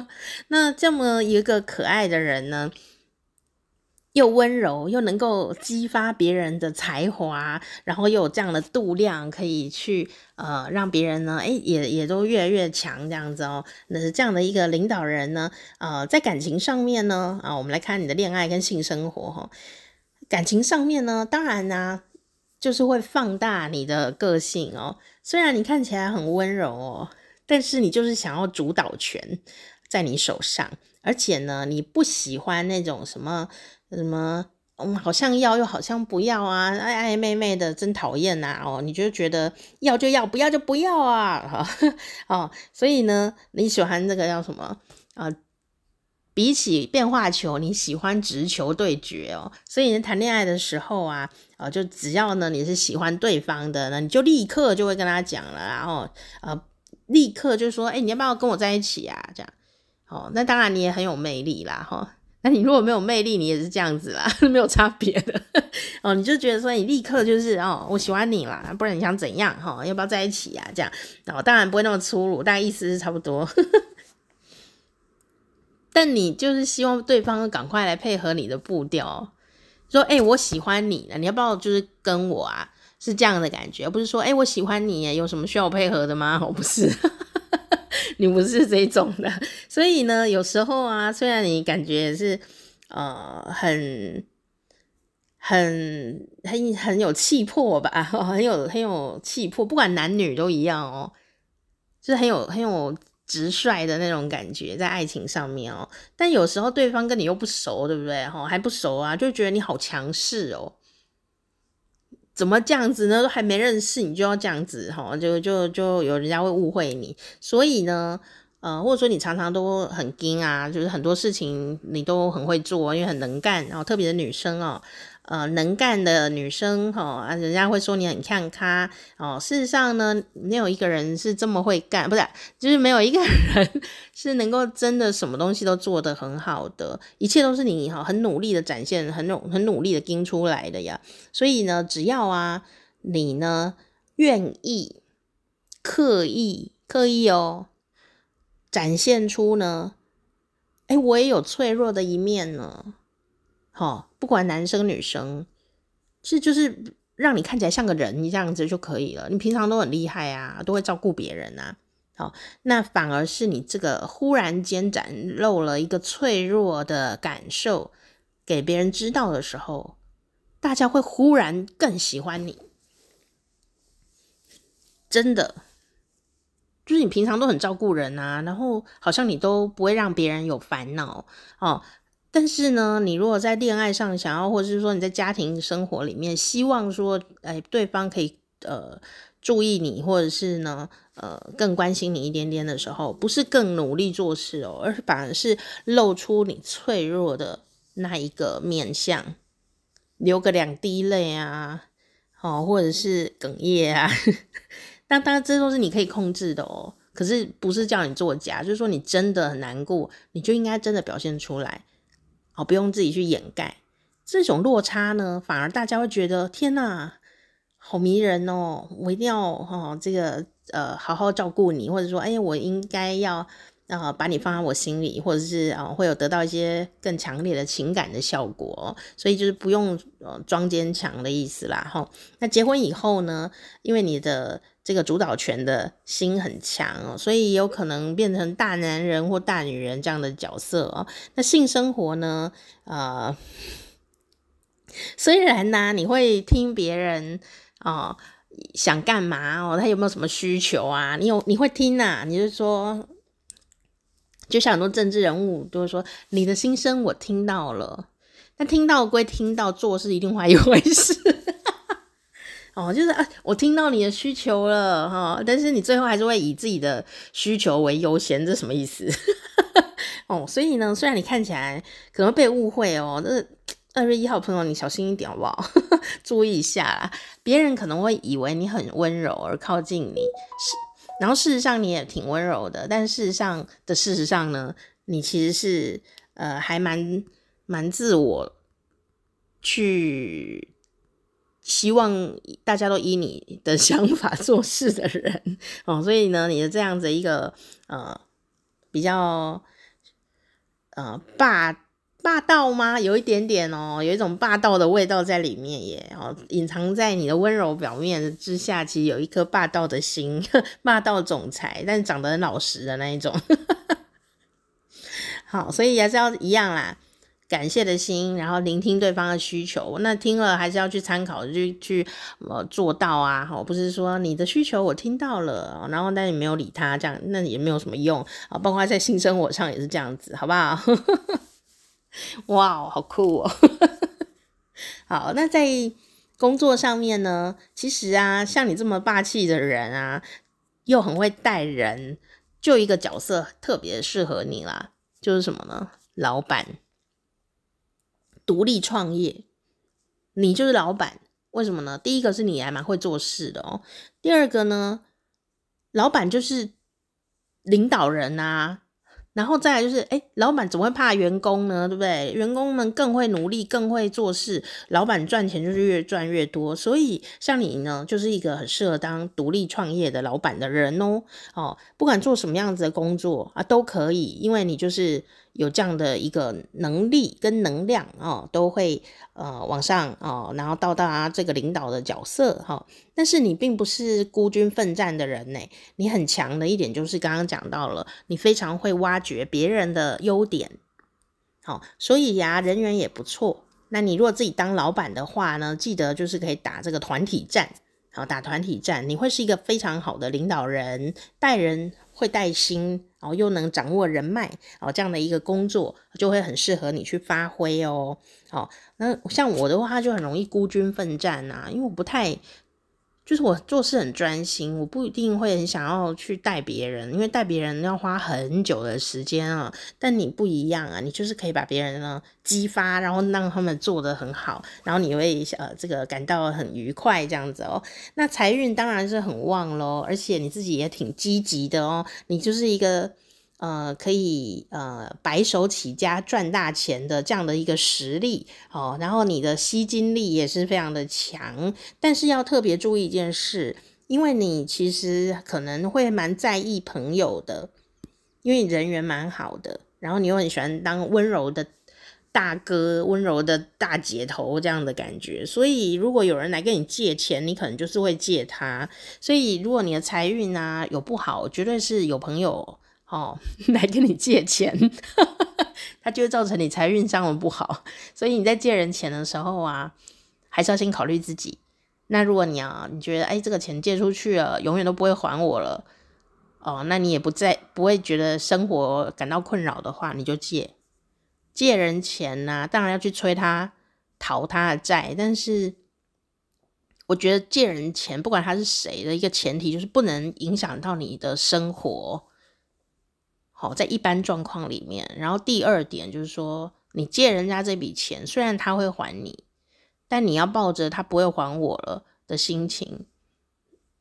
那这么一个可爱的人呢，又温柔，又能够激发别人的才华，然后又有这样的度量，可以去呃让别人呢，哎，也也都越来越强这样子哦。那是这样的一个领导人呢，呃，在感情上面呢，啊，我们来看你的恋爱跟性生活哈。感情上面呢，当然呢、就是会放大你的个性哦。虽然你看起来很温柔哦，但是你就是想要主导权在你手上，而且呢，你不喜欢那种什么什么，嗯，好像要又好像不要啊，暧暧昧昧的，真讨厌呐哦。你就觉得要就要，不要就不要啊，哦，所以呢，你喜欢这个叫什么啊？比起变化球，你喜欢直球对决哦。所以你谈恋爱的时候啊，呃，就只要呢你是喜欢对方的，那你就立刻就会跟他讲了，然后呃，立刻就说，哎，你要不要跟我在一起啊？这样，哦，那当然你也很有魅力啦，哈、哦。那你如果没有魅力，你也是这样子啦，没有差别的哦。你就觉得说你立刻就是哦，我喜欢你啦，不然你想怎样？哈、哦，要不要在一起、啊？这样，哦，当然不会那么粗鲁，但意思是差不多。但你就是希望对方赶快来配合你的步调，说：“哎、我喜欢你，你要不要就是跟我啊？”是这样的感觉，不是说：“哎、我喜欢你，有什么需要我配合的吗？” 我不是，你不是这种的。所以呢，有时候啊，虽然你感觉是呃很很很很有气魄吧，很有很有气魄，不管男女都一样哦，就是很有很有。直率的那种感觉，在爱情上面哦，但有时候对方跟你又不熟，对不对？哈，还不熟啊，就觉得你好强势哦。怎么这样子呢？都还没认识，你就要这样子哈，就就就有人家会误会你。所以呢，呃，或者说你常常都很硬啊，就是很多事情你都很会做，因为很能干，然后特别的女生哦。呃，能干的女生哈，啊，人家会说你很看咖哦。事实上呢，没有一个人是这么会干，不是，就是没有一个人 是能够真的什么东西都做得很好的，一切都是你哈很努力的展现，很努很努力的盯出来的呀。所以呢，只要啊你呢愿意刻意刻意哦展现出呢，哎，我也有脆弱的一面呢。哦，不管男生女生，是就是让你看起来像个人这样子就可以了。你平常都很厉害啊，都会照顾别人啊。好，那反而是你这个忽然间展露了一个脆弱的感受给别人知道的时候，大家会忽然更喜欢你。真的，就是你平常都很照顾人啊，然后好像你都不会让别人有烦恼哦。但是呢，你如果在恋爱上想要，或者是说你在家庭生活里面希望说，哎，对方可以呃注意你，或者是呢呃更关心你一点点的时候，不是更努力做事哦，而是反而是露出你脆弱的那一个面相，流个两滴泪啊，哦，或者是哽咽啊。那当然，这都是你可以控制的哦。可是不是叫你作假，就是说你真的很难过，你就应该真的表现出来，哦，不用自己去掩盖。这种落差呢，反而大家会觉得天哪，好迷人哦！我一定要哦，这个呃，好好照顾你，或者说，哎，我应该要。啊，把你放在我心里，或者是啊，会有得到一些更强烈的情感的效果，所以就是不用呃装坚强的意思啦。哈，那结婚以后呢，因为你的这个主导权的心很强，所以有可能变成大男人或大女人这样的角色哦。那性生活呢，呃，虽然呢，你会听别人啊想干嘛哦，他有没有什么需求啊？你有你会听呐？你就说。就像很多政治人物都会说，你的心声我听到了，但听到归听到，做是一定会一回事。哦，就是啊，我听到你的需求了哈，但是你最后还是会以自己的需求为优先，这什么意思？哦，所以呢，虽然你看起来可能被误会哦，这二月一号朋友你小心一点好不好？注意一下啦，别人可能会以为你很温柔而靠近你是。然后事实上你也挺温柔的，但事实上的事实上呢，你其实是呃还蛮蛮自我，去希望大家都依你的 想法做事的人哦，所以呢，你的这样子一个呃比较呃霸。霸道吗？有一点点哦，有一种霸道的味道在里面耶。哦，隐藏在你的温柔表面之下，其实有一颗霸道的心，霸道总裁，但长得很老实的那一种。好，所以还是要一样啦，感谢的心，然后聆听对方的需求。那听了还是要去参考，去去呃做到啊。好，不是说你的需求我听到了，然后但你没有理他，这样那也没有什么用啊。包括在性生活上也是这样子，好不好？哇，好酷哦！好，那在工作上面呢，其实啊，像你这么霸气的人啊，又很会带人，就一个角色特别适合你啦，就是什么呢？老板，独立创业，你就是老板。为什么呢？第一个是你还蛮会做事的哦，第二个呢，老板就是领导人啊。然后再来就是，哎，老板怎么会怕员工呢？对不对？员工们更会努力，更会做事，老板赚钱就是越赚越多。所以像你呢，就是一个很适合当独立创业的老板的人哦。哦，不管做什么样子的工作啊，都可以，因为你就是。有这样的一个能力跟能量哦，都会呃往上哦，然后到达这个领导的角色哈、但是你并不是孤军奋战的人呢，你很强的一点就是刚刚讲到了，你非常会挖掘别人的优点，好、所以呀，人缘也不错。那你如果自己当老板的话呢，记得就是可以打这个团体战，好，打团体战，你会是一个非常好的领导人，带人会带薪。然后又能掌握人脉，哦，这样的一个工作就会很适合你去发挥哦。好，那像我的话就很容易孤军奋战啊，因为我不太。就是我做事很专心，我不一定会很想要去带别人，因为带别人要花很久的时间啊。但你不一样啊，你就是可以把别人呢激发，然后让他们做得很好，然后你会呃这个感到很愉快这样子哦。那财运当然是很旺喽，而且你自己也挺积极的哦，你就是一个。呃，可以呃白手起家赚大钱的这样的一个实力哦，然后你的吸金力也是非常的强，但是要特别注意一件事，因为你其实可能会蛮在意朋友的，因为你人缘蛮好的，然后你又很喜欢当温柔的大哥、温柔的大姐头这样的感觉，所以如果有人来跟你借钱，你可能就是会借他，所以如果你的财运啊有不好，绝对是有朋友。哦，来跟你借钱，他就会造成你财运上的不好。所以你在借人钱的时候啊，还是要先考虑自己。那如果你啊，你觉得哎，这个钱借出去了，永远都不会还我了，哦，那你也不再不会觉得生活感到困扰的话，你就借。借人钱呐、啊，当然要去催他讨他的债，但是我觉得借人钱，不管他是谁的一个前提，就是不能影响到你的生活。好，在一般状况里面，然后第二点就是说，你借人家这笔钱，虽然他会还你，但你要抱着他不会还我了的心情。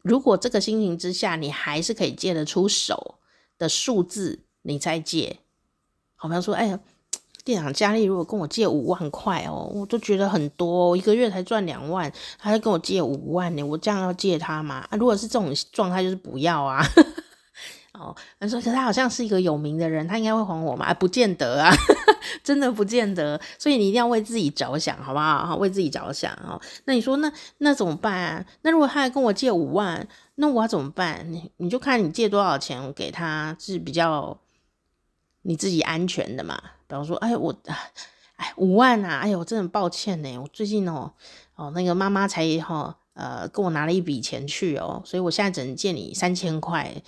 如果这个心情之下，你还是可以借得出手的数字，你再借。好比说，哎呀，店长佳丽如果跟我借五万块哦，我都觉得很多，一个月才赚两万，他就跟我借五万呢，我这样要借他吗？啊，如果是这种状态，就是不要啊。哦，他说，他好像是一个有名的人，他应该会还我吗？啊，不见得啊，真的不见得。所以你一定要为自己着想，好不好？为自己着想哦。那你说，那那怎么办啊？那如果他还跟我借五万，那我要怎么办？你你就看你借多少钱，给他是比较你自己安全的嘛。比方说，哎，我哎五万啊，哎呦，我真的很抱歉呢。我最近哦哦那个妈妈才哈呃跟我拿了一笔钱去哦，所以我现在只能借你三千块。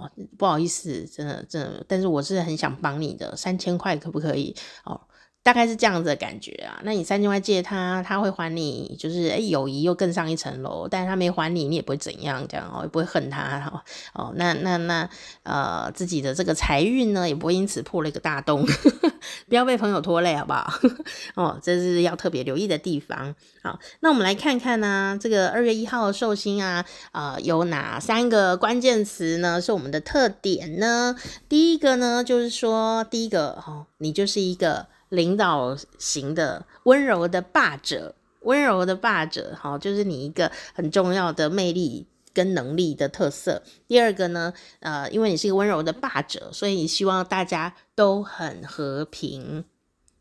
好，不好意思，真的真的，但是我是很想帮你的，三千块可不可以？哦，大概是这样子的感觉啊。那你三千块借他，他会还你，就是诶友谊又更上一层楼。但是他没还你，你也不会怎样，这样哦，也不会恨他哦。那那那呃，自己的这个财运呢，也不会因此破了一个大洞。不要被朋友拖累，好不好？哦，这是要特别留意的地方。好，那我们来看看呢、这个二月一号的寿星啊，呃，有哪三个关键词呢？是我们的特点呢？第一个呢，就是说，第一个哦，你就是一个领导型的温柔的霸者，温柔的霸者，好、就是你一个很重要的魅力。跟能力的特色。第二个呢，呃，因为你是一个温柔的霸者，所以你希望大家都很和平，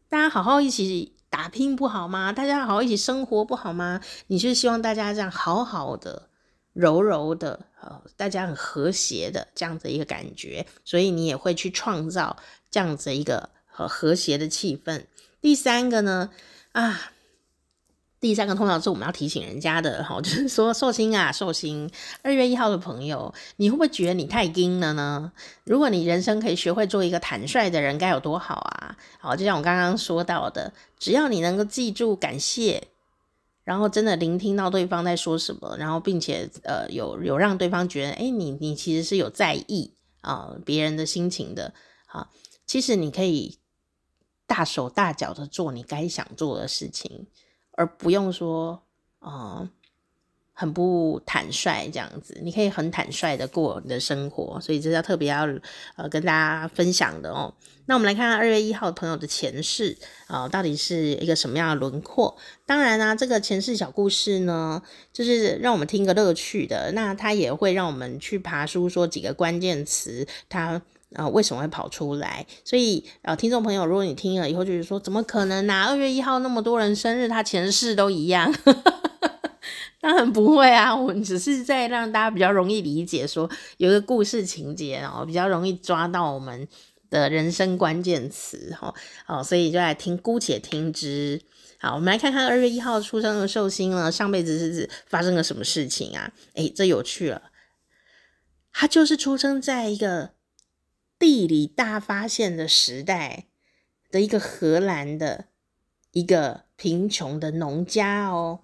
大家好好一起打拼不好吗？大家好好一起生活不好吗？你是希望大家这样好好的、柔柔的，呃，大家很和谐的这样子一个感觉，所以你也会去创造这样子一个和和谐的气氛。第三个呢，啊。第三个通常是我们要提醒人家的，哈，就是说寿星啊，寿星二月一号的朋友，你会不会觉得你太硬了呢？如果你人生可以学会做一个坦率的人，该有多好啊！好，就像我刚刚说到的，只要你能够记住感谢，然后真的聆听到对方在说什么，然后并且呃有有让对方觉得，诶，你你其实是有在意啊、呃、别人的心情的，啊，其实你可以大手大脚的做你该想做的事情。而不用说，呃，很不坦率这样子，你可以很坦率的过你的生活，所以这是要特别要呃跟大家分享的哦。那我们来看看二月一号朋友的前世啊，到底是一个什么样的轮廓？当然啊，这个前世小故事呢，就是让我们听个乐趣的，那它也会让我们去爬书说几个关键词，它。啊、呃，为什么会跑出来？所以，呃，听众朋友，如果你听了以后就是说，怎么可能呢、二月一号那么多人生日，他前世都一样？当然不会啊，我们只是在让大家比较容易理解，说有一个故事情节哦，比较容易抓到我们的人生关键词哈。哦，所以就来听，姑且听之。好，我们来看看二月一号出生的寿星呢，上辈子是指发生了什么事情啊？诶，这有趣了，他就是出生在一个。地理大发现的时代的一个荷兰的一个贫穷的农家哦，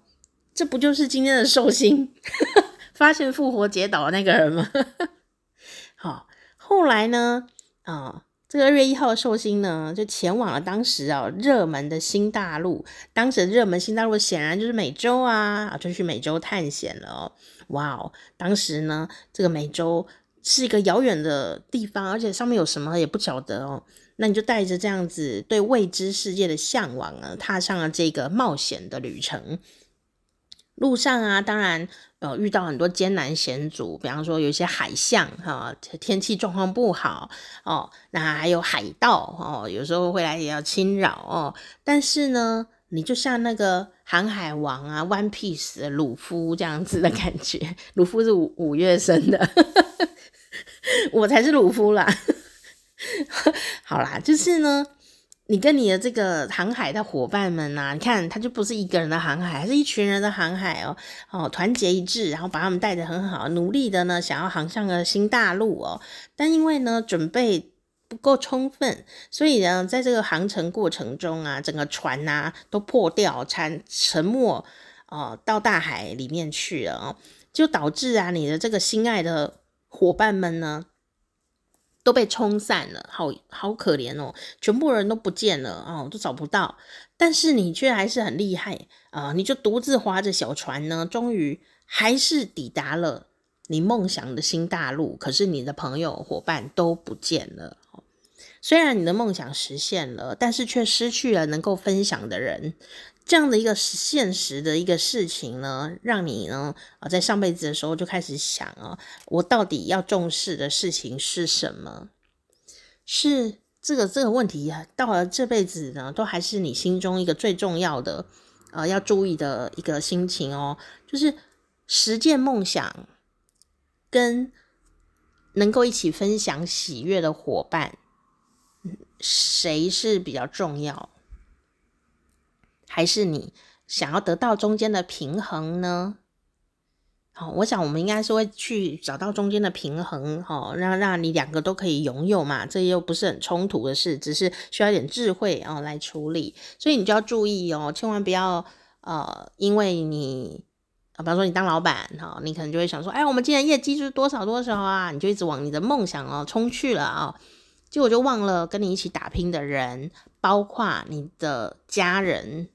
这不就是今天的寿星 发现复活节岛的那个人吗？好，后来呢，啊、哦，这个二月一号的寿星呢，就前往了当时啊、哦、热门的新大陆。当时的热门新大陆显然就是美洲啊，就去美洲探险了。哇哦，当时呢，这个美洲。是一个遥远的地方，而且上面有什么也不晓得哦。那你就带着这样子对未知世界的向往呢，踏上了这个冒险的旅程。路上啊，当然呃遇到很多艰难险阻，比方说有一些海象哈，天气状况不好哦，那还有海盗哦，有时候会来也要侵扰哦。但是呢，你就像那个航海王啊，One Piece 的鲁夫这样子的感觉，鲁夫是五五月生的。我才是鲁夫啦，好啦，就是呢，你跟你的这个航海的伙伴们啊，你看他就不是一个人的航海，还是一群人的航海哦，哦，团结一致，然后把他们带得很好，努力的呢，想要航向个新大陆哦，但因为呢，准备不够充分，所以呢，在这个航程过程中啊，整个船啊都破掉，沉沉没哦，到大海里面去了哦，就导致啊，你的这个心爱的。伙伴们呢，都被冲散了，好好可怜哦，全部人都不见了哦，都找不到。但是你却还是很厉害啊，你就独自划着小船呢，终于还是抵达了你梦想的新大陆。可是你的朋友伙伴都不见了。虽然你的梦想实现了，但是却失去了能够分享的人。这样的一个现实的一个事情呢，让你呢啊，在上辈子的时候就开始想啊，我到底要重视的事情是什么？是这个这个问题到了这辈子呢，都还是你心中一个最重要的呃要注意的一个心情哦，就是实践梦想跟能够一起分享喜悦的伙伴，谁是比较重要？还是你想要得到中间的平衡呢？好，我想我们应该是会去找到中间的平衡，哈，让让你两个都可以拥有嘛，这又不是很冲突的事，只是需要一点智慧哦来处理。所以你就要注意哦，千万不要呃，因为你啊，比方说你当老板哈，你可能就会想说，哎，我们今年业绩是多少多少啊，你就一直往你的梦想哦冲去了啊，结果就忘了跟你一起打拼的人，包括你的家人。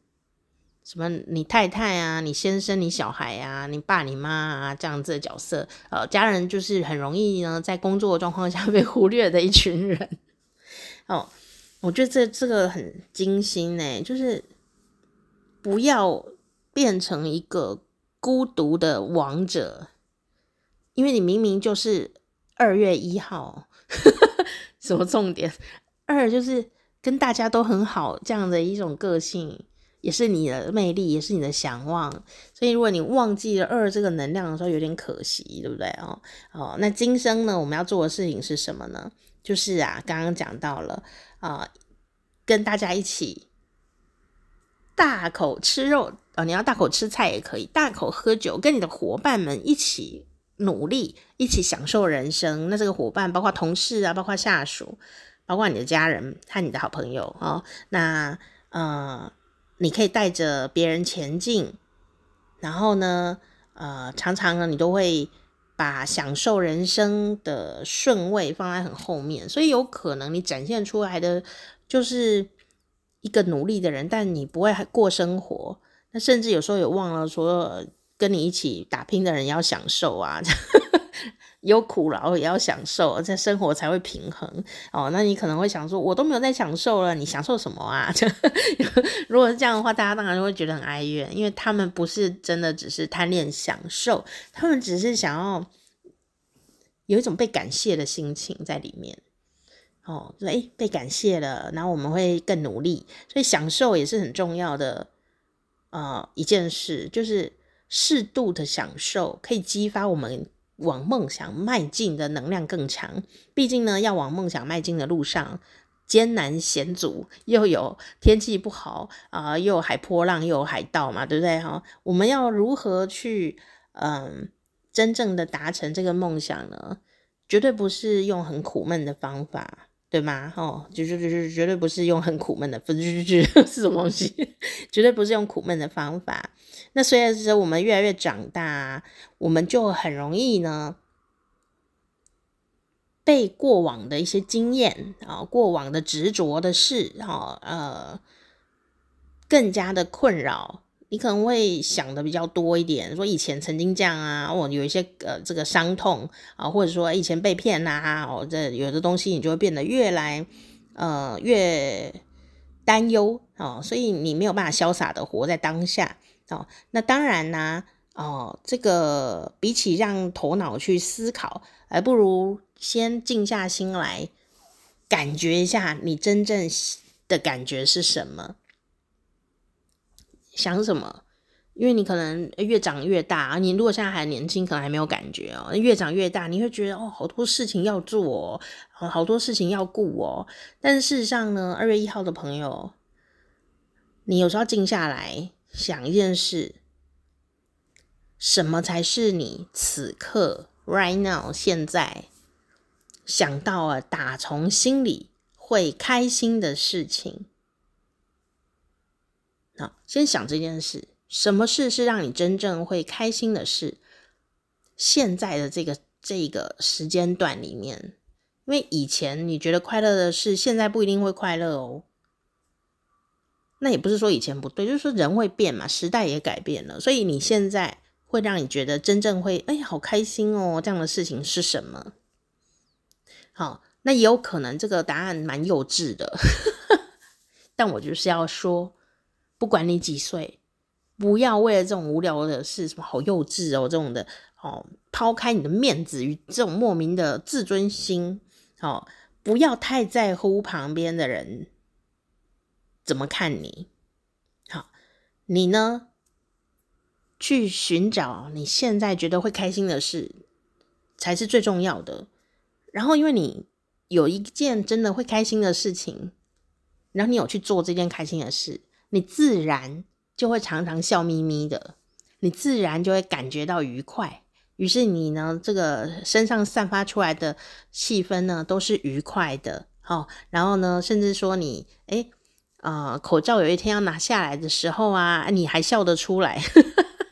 什么？你太太啊，你先生，你小孩啊，你爸你妈啊，这样子的角色，呃，家人就是很容易呢，在工作状况下被忽略的一群人。哦，我觉得这这个很精心呢，就是不要变成一个孤独的王者，因为你明明就是二月一号，什么重点？二就是跟大家都很好这样的一种个性。也是你的魅力，也是你的想望，所以如果你忘记了二这个能量的时候，有点可惜，对不对哦？哦，那今生呢，我们要做的事情是什么呢？就是啊，刚刚讲到了啊、跟大家一起大口吃肉啊、你要大口吃菜也可以，大口喝酒，跟你的伙伴们一起努力，一起享受人生。那这个伙伴包括同事啊，包括下属，包括你的家人和你的好朋友哦。那呃。你可以带着别人前进，然后呢，呃，常常呢，你都会把享受人生的顺位放在很后面，所以有可能你展现出来的就是一个努力的人，但你不会过生活，那甚至有时候也忘了说跟你一起打拼的人要享受啊。有苦劳也要享受，这生活才会平衡哦。那你可能会想说，我都没有在享受了，你享受什么啊？如果是这样的话，大家当然就会觉得很哀怨，因为他们不是真的只是贪恋享受，他们只是想要有一种被感谢的心情在里面。哦，说诶，被感谢了，然后我们会更努力，所以享受也是很重要的。呃，一件事就是适度的享受可以激发我们。往梦想迈进的能量更强，毕竟呢，要往梦想迈进的路上艰难险阻，又有天气不好啊、又有海波浪，又有海盗嘛，对不对哈？我们要如何去嗯、真正的达成这个梦想呢？绝对不是用很苦闷的方法，对吗？哦，就是就就绝对不是用很苦闷的，不是是什么东西？绝对不是用苦闷的方法。那随着我们越来越长大，我们就很容易呢，被过往的一些经验啊、过往的执着的事哈，呃，更加的困扰。你可能会想的比较多一点，说以前曾经这样啊，哦，有一些呃这个伤痛啊，或者说以前被骗呐，哦，这有的东西你就会变得越来呃越担忧哦，所以你没有办法潇洒的活在当下。哦，那当然啦，哦，这个比起让头脑去思考，还不如先静下心来，感觉一下你真正的感觉是什么，想什么？因为你可能越长越大，你如果现在还年轻，可能还没有感觉哦。越长越大，你会觉得哦，好多事情要做哦，好多事情要顾哦。但是事实上呢，二月一号的朋友，你有时候静下来。想一件事，什么才是你此刻 right now 现在想到了打从心里会开心的事情？好，先想这件事，什么事是让你真正会开心的事？现在的这个这个时间段里面，因为以前你觉得快乐的事，现在不一定会快乐哦。那也不是说以前不对，就是说人会变嘛，时代也改变了，所以你现在会让你觉得真正会哎，好开心哦，这样的事情是什么？好，那也有可能这个答案蛮幼稚的，但我就是要说，不管你几岁，不要为了这种无聊的事，什么好幼稚哦，这种的哦，抛开你的面子与这种莫名的自尊心。哦，不要太在乎旁边的人怎么看你。好，你呢，去寻找你现在觉得会开心的事，才是最重要的。然后，因为你有一件真的会开心的事情，然后你有去做这件开心的事，你自然就会常常笑眯眯的，你自然就会感觉到愉快。于是你呢，这个身上散发出来的气氛呢，都是愉快的，好，然后呢，甚至说你，诶，呃，口罩有一天要拿下来的时候啊，你还笑得出来，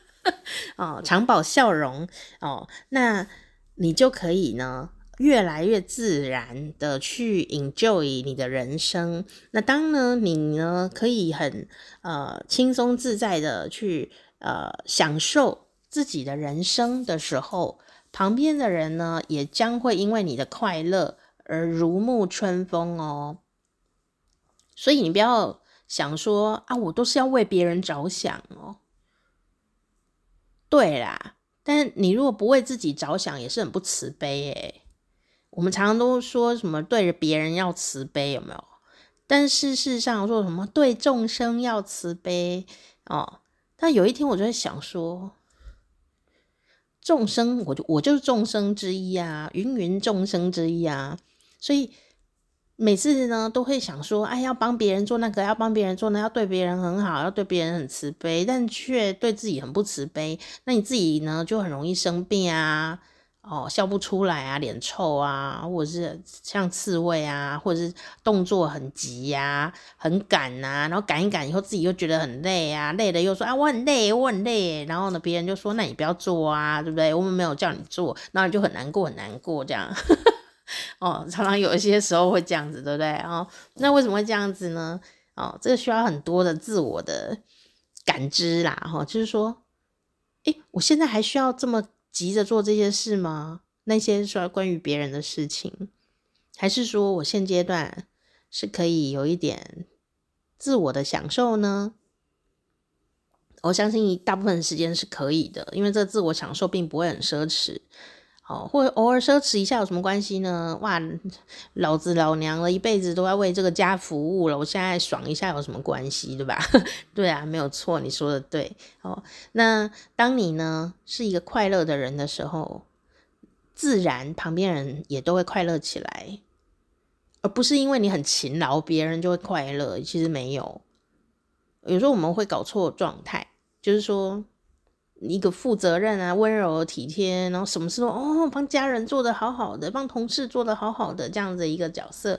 哦，常保笑容，哦，那你就可以呢，越来越自然的去 enjoy 你的人生。那当呢，你呢，可以很呃轻松自在的去呃享受。自己的人生的时候，旁边的人呢，也将会因为你的快乐而如沐春风哦。所以你不要想说啊，我都是要为别人着想哦。对啦，但你如果不为自己着想，也是很不慈悲诶。我们常常都说什么对着别人要慈悲，有没有？但事实上说什么对众生要慈悲哦。但有一天我就在想说。众生，我就我就是众生之一啊，芸芸众生之一啊，所以每次呢都会想说，哎，要帮别人做那个，要帮别人做那，要对别人很好，要对别人很慈悲，但却对自己很不慈悲，那你自己呢就很容易生病啊。哦，笑不出来啊，脸臭啊，或者是像刺猬啊，或者是动作很急呀、很赶呐、然后赶一赶以后自己又觉得很累啊，累了又说啊我很累，我很累，然后呢别人就说那你不要做啊，对不对？我们没有叫你做，然后你就很难过很难过这样。哦，常常有一些时候会这样子，对不对？哦，那为什么会这样子呢？哦，这个需要很多的自我的感知啦，哈、哦，就是说，诶，我现在还需要这么。急着做这些事吗？那些说关于别人的事情，还是说我现阶段是可以有一点自我的享受呢？我相信大部分时间是可以的，因为这自我享受并不会很奢侈。哦，或者偶尔奢侈一下有什么关系呢？哇，老子老娘了一辈子都要为这个家服务了，我现在爽一下有什么关系，对吧？对啊，没有错，你说的对。哦，那当你呢是一个快乐的人的时候，自然旁边人也都会快乐起来，而不是因为你很勤劳，别人就会快乐。其实没有，有时候我们会搞错状态，就是说。一个负责任啊，温柔体贴，然后什么事都哦，帮家人做得好好的，帮同事做得好好的，这样子一个角色，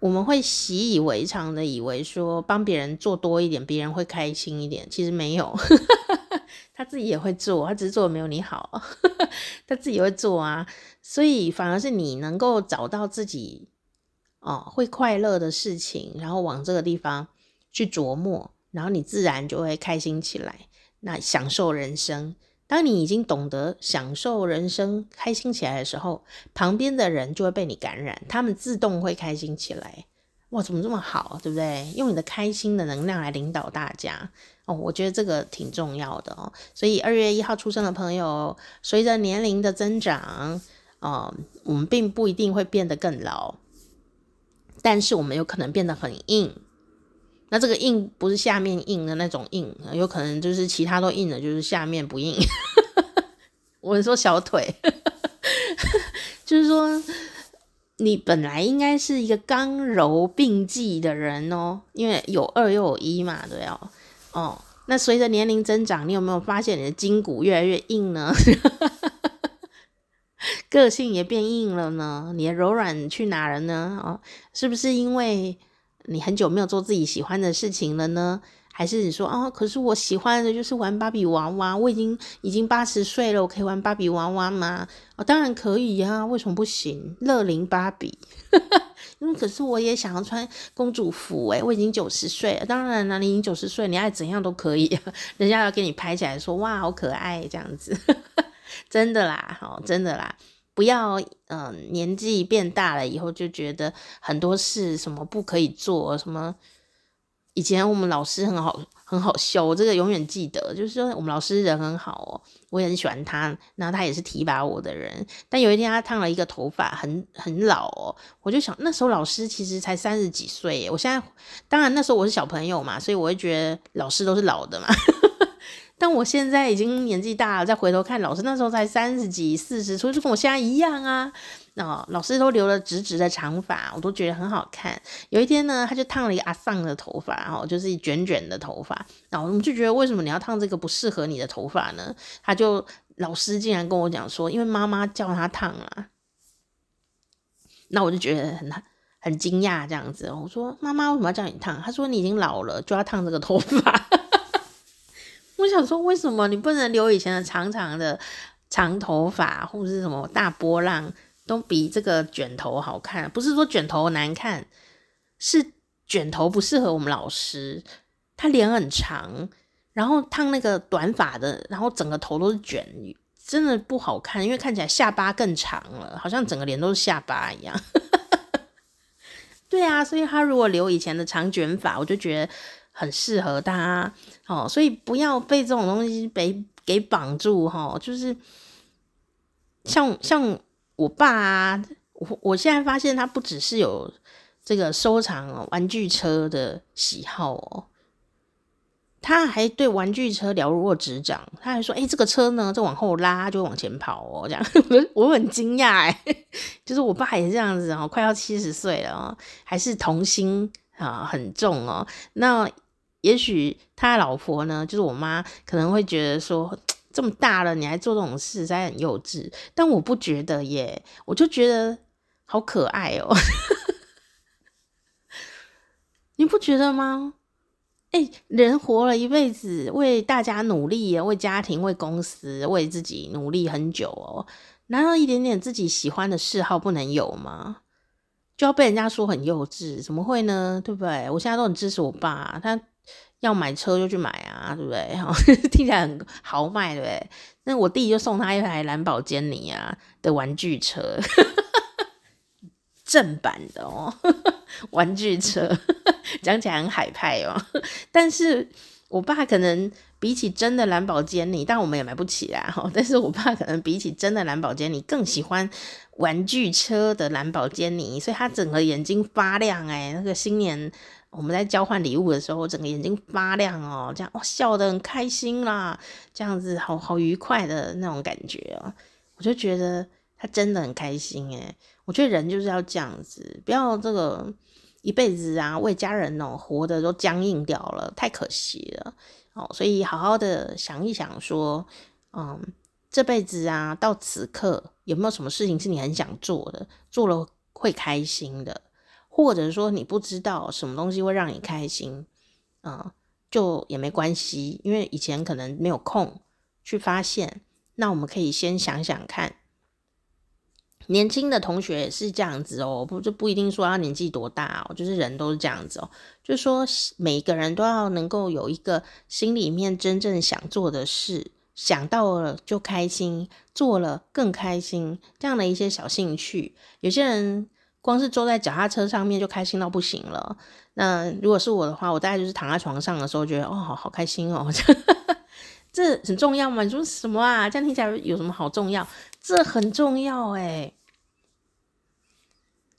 我们会习以为常的以为说帮别人做多一点，别人会开心一点。其实没有，他自己也会做，他只是做的没有你好，他自己会做啊。所以反而是你能够找到自己哦会快乐的事情，然后往这个地方去琢磨，然后你自然就会开心起来。那享受人生，当你已经懂得享受人生、开心起来的时候，旁边的人就会被你感染，他们自动会开心起来。哇，怎么这么好，对不对？用你的开心的能量来领导大家哦，我觉得这个挺重要的哦。所以二月一号出生的朋友，随着年龄的增长，哦，我们并不一定会变得更老，但是我们有可能变得很硬。那这个硬不是下面硬的那种硬，有可能就是其他都硬的，就是下面不硬。我说小腿，就是说你本来应该是一个刚柔并济的人哦，因为有二又有一嘛，对哦。哦，那随着年龄增长，你有没有发现你的筋骨越来越硬呢？个性也变硬了呢？你的柔软去哪了呢？哦，是不是因为？你很久没有做自己喜欢的事情了呢？还是你说哦，可是我喜欢的就是玩芭比娃娃，我已经已经八十岁了，我可以玩芭比娃娃吗？哦，当然可以呀，为什么不行？乐龄芭比，因 为可是我也想要穿公主服诶，我已经九十岁了，当然了，你已经九十岁，你爱怎样都可以，人家要给你拍起来说哇，好可爱这样子，真的啦，好，真的啦。不要，嗯、年纪变大了以后就觉得很多事什么不可以做，什么以前我们老师很好，很好笑，我这个永远记得，就是说我们老师人很好哦，我也很喜欢他，然后他也是提拔我的人，但有一天他烫了一个头发，很很老哦，我就想那时候老师其实才三十几岁，我现在当然那时候我是小朋友嘛，所以我会觉得老师都是老的嘛。但我现在已经年纪大了，再回头看老师那时候才三十几、四十，所以就跟我现在一样啊。哦，老师都留了直直的长发，我都觉得很好看。有一天呢，他就烫了一个阿桑的头发，然哦，就是卷卷的头发。然后我们就觉得，为什么你要烫这个不适合你的头发呢？他就老师竟然跟我讲说，因为妈妈叫他烫啊。那我就觉得很很惊讶，这样子。我说妈妈为什么要叫你烫？他说你已经老了，就要烫这个头发。我想说，为什么你不能留以前的长长的长头发，或者是什么大波浪，都比这个卷头好看？不是说卷头难看，是卷头不适合我们老师。他脸很长，然后烫那个短发的，然后整个头都是卷，真的不好看，因为看起来下巴更长了，好像整个脸都是下巴一样。对啊，所以他如果留以前的长卷发，我就觉得。很适合他，哦，所以不要被这种东西被给绑住，哈，就是像像我爸啊，我我现在发现他不只是有这个收藏玩具车的喜好哦，他还对玩具车了若指掌，他还说，哎，这个车呢，这往后拉就往前跑哦，这样，我很惊讶，哎，就是我爸也是这样子哦，快要七十岁了哦，还是童心啊很重哦，那。也许他老婆呢，就是我妈，可能会觉得说，这么大了你还做这种事，实在很幼稚。但我不觉得耶，我就觉得好可爱哦。你不觉得吗？哎，人活了一辈子，为大家努力，为家庭、为公司、为自己努力很久哦，难道一点点自己喜欢的嗜好不能有吗？就要被人家说很幼稚？怎么会呢？对不对？我现在都很支持我爸，他。要买车就去买啊，对不对？哈 听起来很豪迈，对不对？那我弟就送他一台蓝宝坚尼啊的玩具车，正版的哦，玩具车，讲起来很海派哦。但是我爸可能比起真的蓝宝坚尼，但我们也买不起啊哈。但是我爸可能比起真的蓝宝坚尼更喜欢玩具车的蓝宝坚尼，所以他整个眼睛发亮哎，那个新年。我们在交换礼物的时候，整个眼睛发亮哦，这样哇，笑得很开心啦，这样子好好愉快的那种感觉哦，我就觉得他真的很开心诶，我觉得人就是要这样子，不要这个一辈子啊为家人哦活得都僵硬掉了，太可惜了哦。所以好好的想一想，说，嗯，这辈子啊到此刻有没有什么事情是你很想做的，做了会开心的？或者说你不知道什么东西会让你开心，啊，就也没关系，因为以前可能没有空去发现。那我们可以先想想看，年轻的同学也是这样子哦，不就不一定说要年纪多大哦，就是人都是这样子哦，就是说每个人都要能够有一个心里面真正想做的事，想到了就开心，做了更开心，这样的一些小兴趣，有些人。光是坐在脚踏车上面就开心到不行了。那如果是我的话，我大概就是躺在床上的时候，觉得哦，好好开心哦，这很重要吗？你说什么啊？这样听起来有什么好重要？这很重要诶。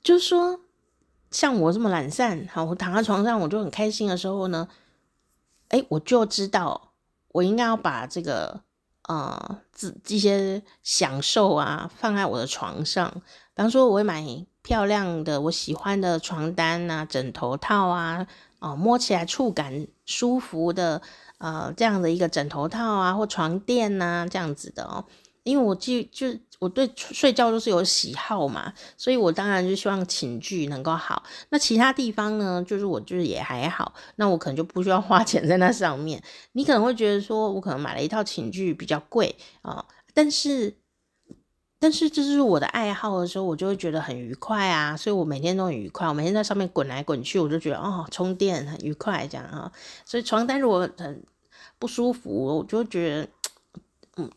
就是说，像我这么懒散，好，我躺在床上我就很开心的时候呢，诶，我就知道我应该要把这个呃这这些享受啊放在我的床上。比方说，我会买。漂亮的，我喜欢的床单啊、枕头套啊，哦，摸起来触感舒服的，呃，这样的一个枕头套啊或床垫呐，这样子的哦，因为我就就我对睡觉都是有喜好嘛，所以我当然就希望寝具能够好。那其他地方呢，就是我就是也还好，那我可能就不需要花钱在那上面。你可能会觉得说，我可能买了一套寝具比较贵啊，但是但是这是我的爱好的时候，我就会觉得很愉快啊，所以我每天都很愉快。我每天在上面滚来滚去，我就觉得哦，充电很愉快这样啊。所以床单如果很不舒服，我就觉得嗯。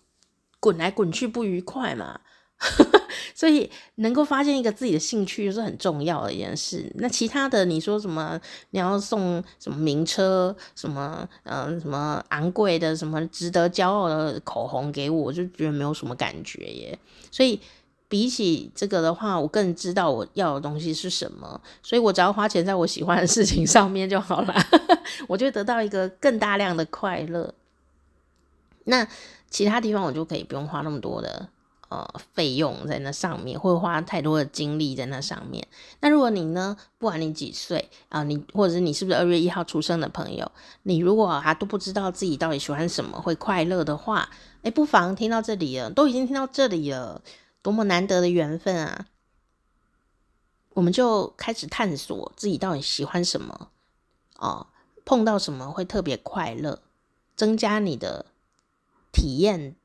滚来滚去不愉快嘛，所以能够发现一个自己的兴趣是很重要的一件事。那其他的你说什么？你要送什么名车？什么嗯、什么昂贵的？什么值得骄傲的口红给我？我就觉得没有什么感觉耶。所以比起这个的话，我更知道我要的东西是什么。所以我只要花钱在我喜欢的事情上面就好了，我就得到一个更大量的快乐。那。其他地方我就可以不用花那么多的呃费用在那上面，会花太多的精力在那上面。那如果你呢，不管你几岁啊，你或者是你是不是二月一号出生的朋友，你如果还都不知道自己到底喜欢什么，会快乐的话，哎，不妨听到这里了，都已经听到这里了，多么难得的缘分啊！我们就开始探索自己到底喜欢什么哦，碰到什么会特别快乐，增加你的。体验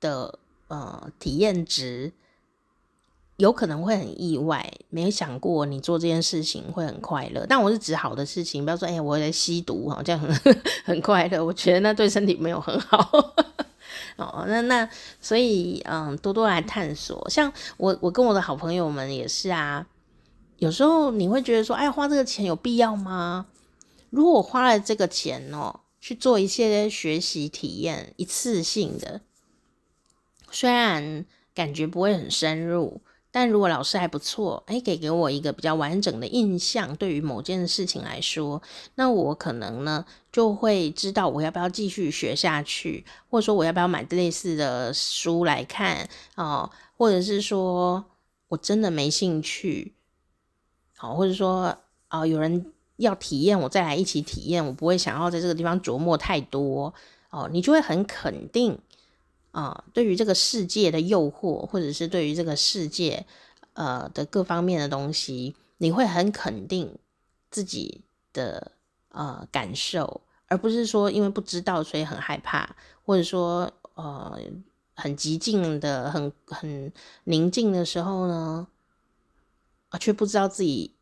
的呃体验值有可能会很意外，没想过你做这件事情会很快乐。但我是指好的事情，不要说哎、欸，我在吸毒哈，这样很 很快乐。我觉得那对身体没有很好 哦。那那所以嗯，多多来探索。像我我跟我的好朋友们也是啊，有时候你会觉得说，哎，花这个钱有必要吗？如果我花了这个钱哦。去做一些学习体验，一次性的，虽然感觉不会很深入，但如果老师还不错，诶，给给我一个比较完整的印象，对于某件事情来说，那我可能呢就会知道我要不要继续学下去，或者说我要不要买类似的书来看哦，或者是说我真的没兴趣，好，或者说啊，有人。要体验，我再来一起体验。我不会想要在这个地方琢磨太多哦，你就会很肯定啊、对于这个世界的诱惑，或者是对于这个世界呃的各方面的东西，你会很肯定自己的呃感受，而不是说因为不知道所以很害怕，或者说呃很寂静的、很很宁静的时候呢，啊，却不知道自己。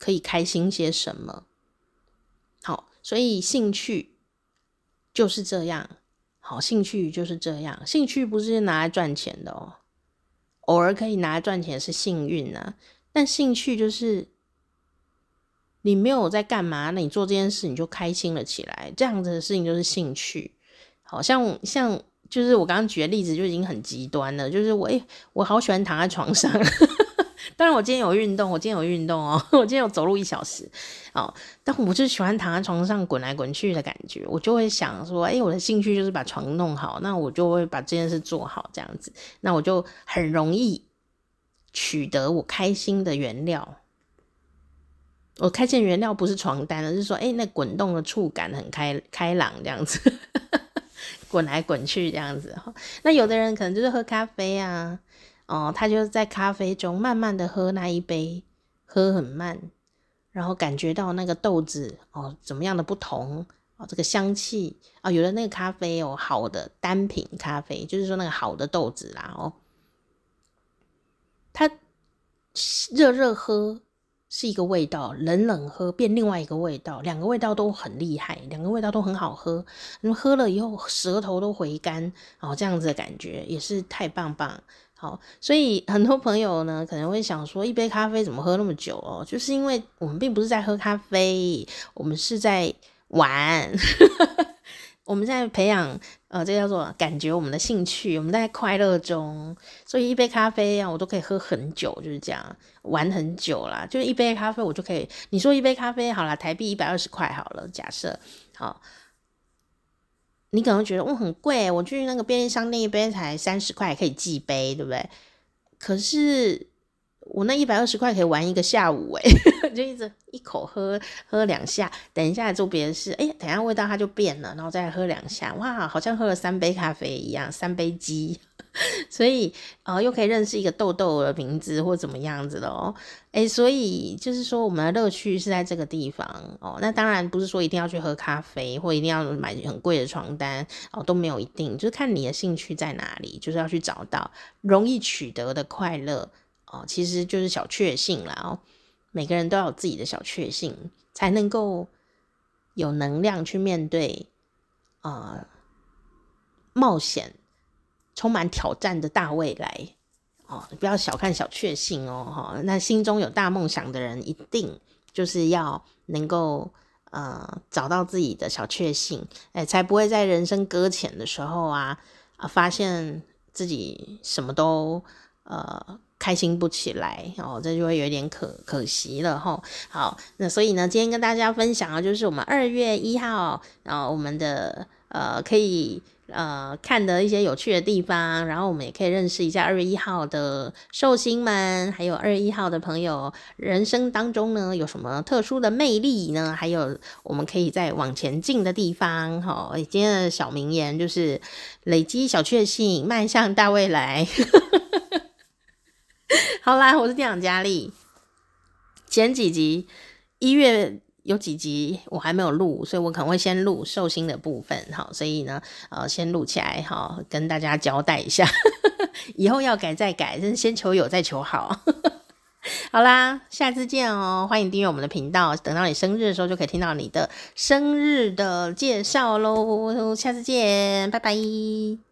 可以开心些什么？好，所以兴趣就是这样。好，兴趣就是这样。兴趣不是拿来赚钱的哦，偶尔可以拿来赚钱是幸运啊。但兴趣就是你没有在干嘛，那你做这件事你就开心了起来，这样子的事情就是兴趣。好像像就是我刚刚举的例子就已经很极端了，就是我诶，我好喜欢躺在床上。当然，我今天有运动，我今天有运动哦，我今天有走路一小时哦。但我就喜欢躺在床上滚来滚去的感觉，我就会想说，哎，我的兴趣就是把床弄好，那我就会把这件事做好，这样子，那我就很容易取得我开心的原料。我开心的原料不是床单，而是说，哎，那滚动的触感很开开朗，这样子，滚来滚去这样子哈。那有的人可能就是喝咖啡啊。哦，他就是在咖啡中慢慢的喝那一杯，喝很慢，然后感觉到那个豆子哦怎么样的不同哦，这个香气啊、哦，有的那个咖啡哦，好的单品咖啡，就是说那个好的豆子啦哦，它热热喝是一个味道，冷冷喝变另外一个味道，两个味道都很厉害，两个味道都很好喝，那么喝了以后舌头都回甘哦，这样子的感觉也是太棒棒。好，所以很多朋友呢可能会想说，一杯咖啡怎么喝那么久哦？就是因为我们并不是在喝咖啡，我们是在玩，我们在培养呃，这叫做感觉我们的兴趣，我们在快乐中，所以一杯咖啡啊，我都可以喝很久，就是这样玩很久啦。就是一杯咖啡，我就可以，你说一杯咖啡好啦，台币一百二十块好了，假设好。你可能觉得哦很贵，我去那个便利商店一杯才三十块，可以寄杯，对不对？可是我那一百二十块可以玩一个下午，诶，就一直一口喝喝两下，等一下做别的事，诶，等下味道它就变了，然后再喝两下，哇，好像喝了三杯咖啡一样，三杯鸡，所以呃，又可以认识一个豆豆的名字或怎么样子的哦。哎，所以就是说，我们的乐趣是在这个地方哦。那当然不是说一定要去喝咖啡，或一定要买很贵的床单哦，都没有一定，就是看你的兴趣在哪里，就是要去找到容易取得的快乐哦。其实就是小确幸啦哦。每个人都要有自己的小确幸，才能够有能量去面对啊、呃、冒险。充满挑战的大未来哦，不要小看小确幸哦，哈，那心中有大梦想的人，一定就是要能够呃找到自己的小确幸，哎，才不会在人生搁浅的时候啊啊，发现自己什么都呃开心不起来哦，这就会有点可可惜了哈。好，那所以呢，今天跟大家分享的就是我们二月一号，然后我们的呃可以。呃，看的一些有趣的地方，然后我们也可以认识一下二月一号的寿星们，还有二月一号的朋友，人生当中呢有什么特殊的魅力呢？还有我们可以再往前进的地方。好，今天的小名言就是累积小确幸，迈向大未来。好啦，我是店长佳丽，前几集一月。有几集我还没有录，所以我可能会先录寿星的部分，好，所以呢，呃，先录起来，好，跟大家交代一下，以后要改再改，真是先求有再求好。好啦，下次见哦，欢迎订阅我们的频道，等到你生日的时候就可以听到你的生日的介绍喽，下次见，拜拜。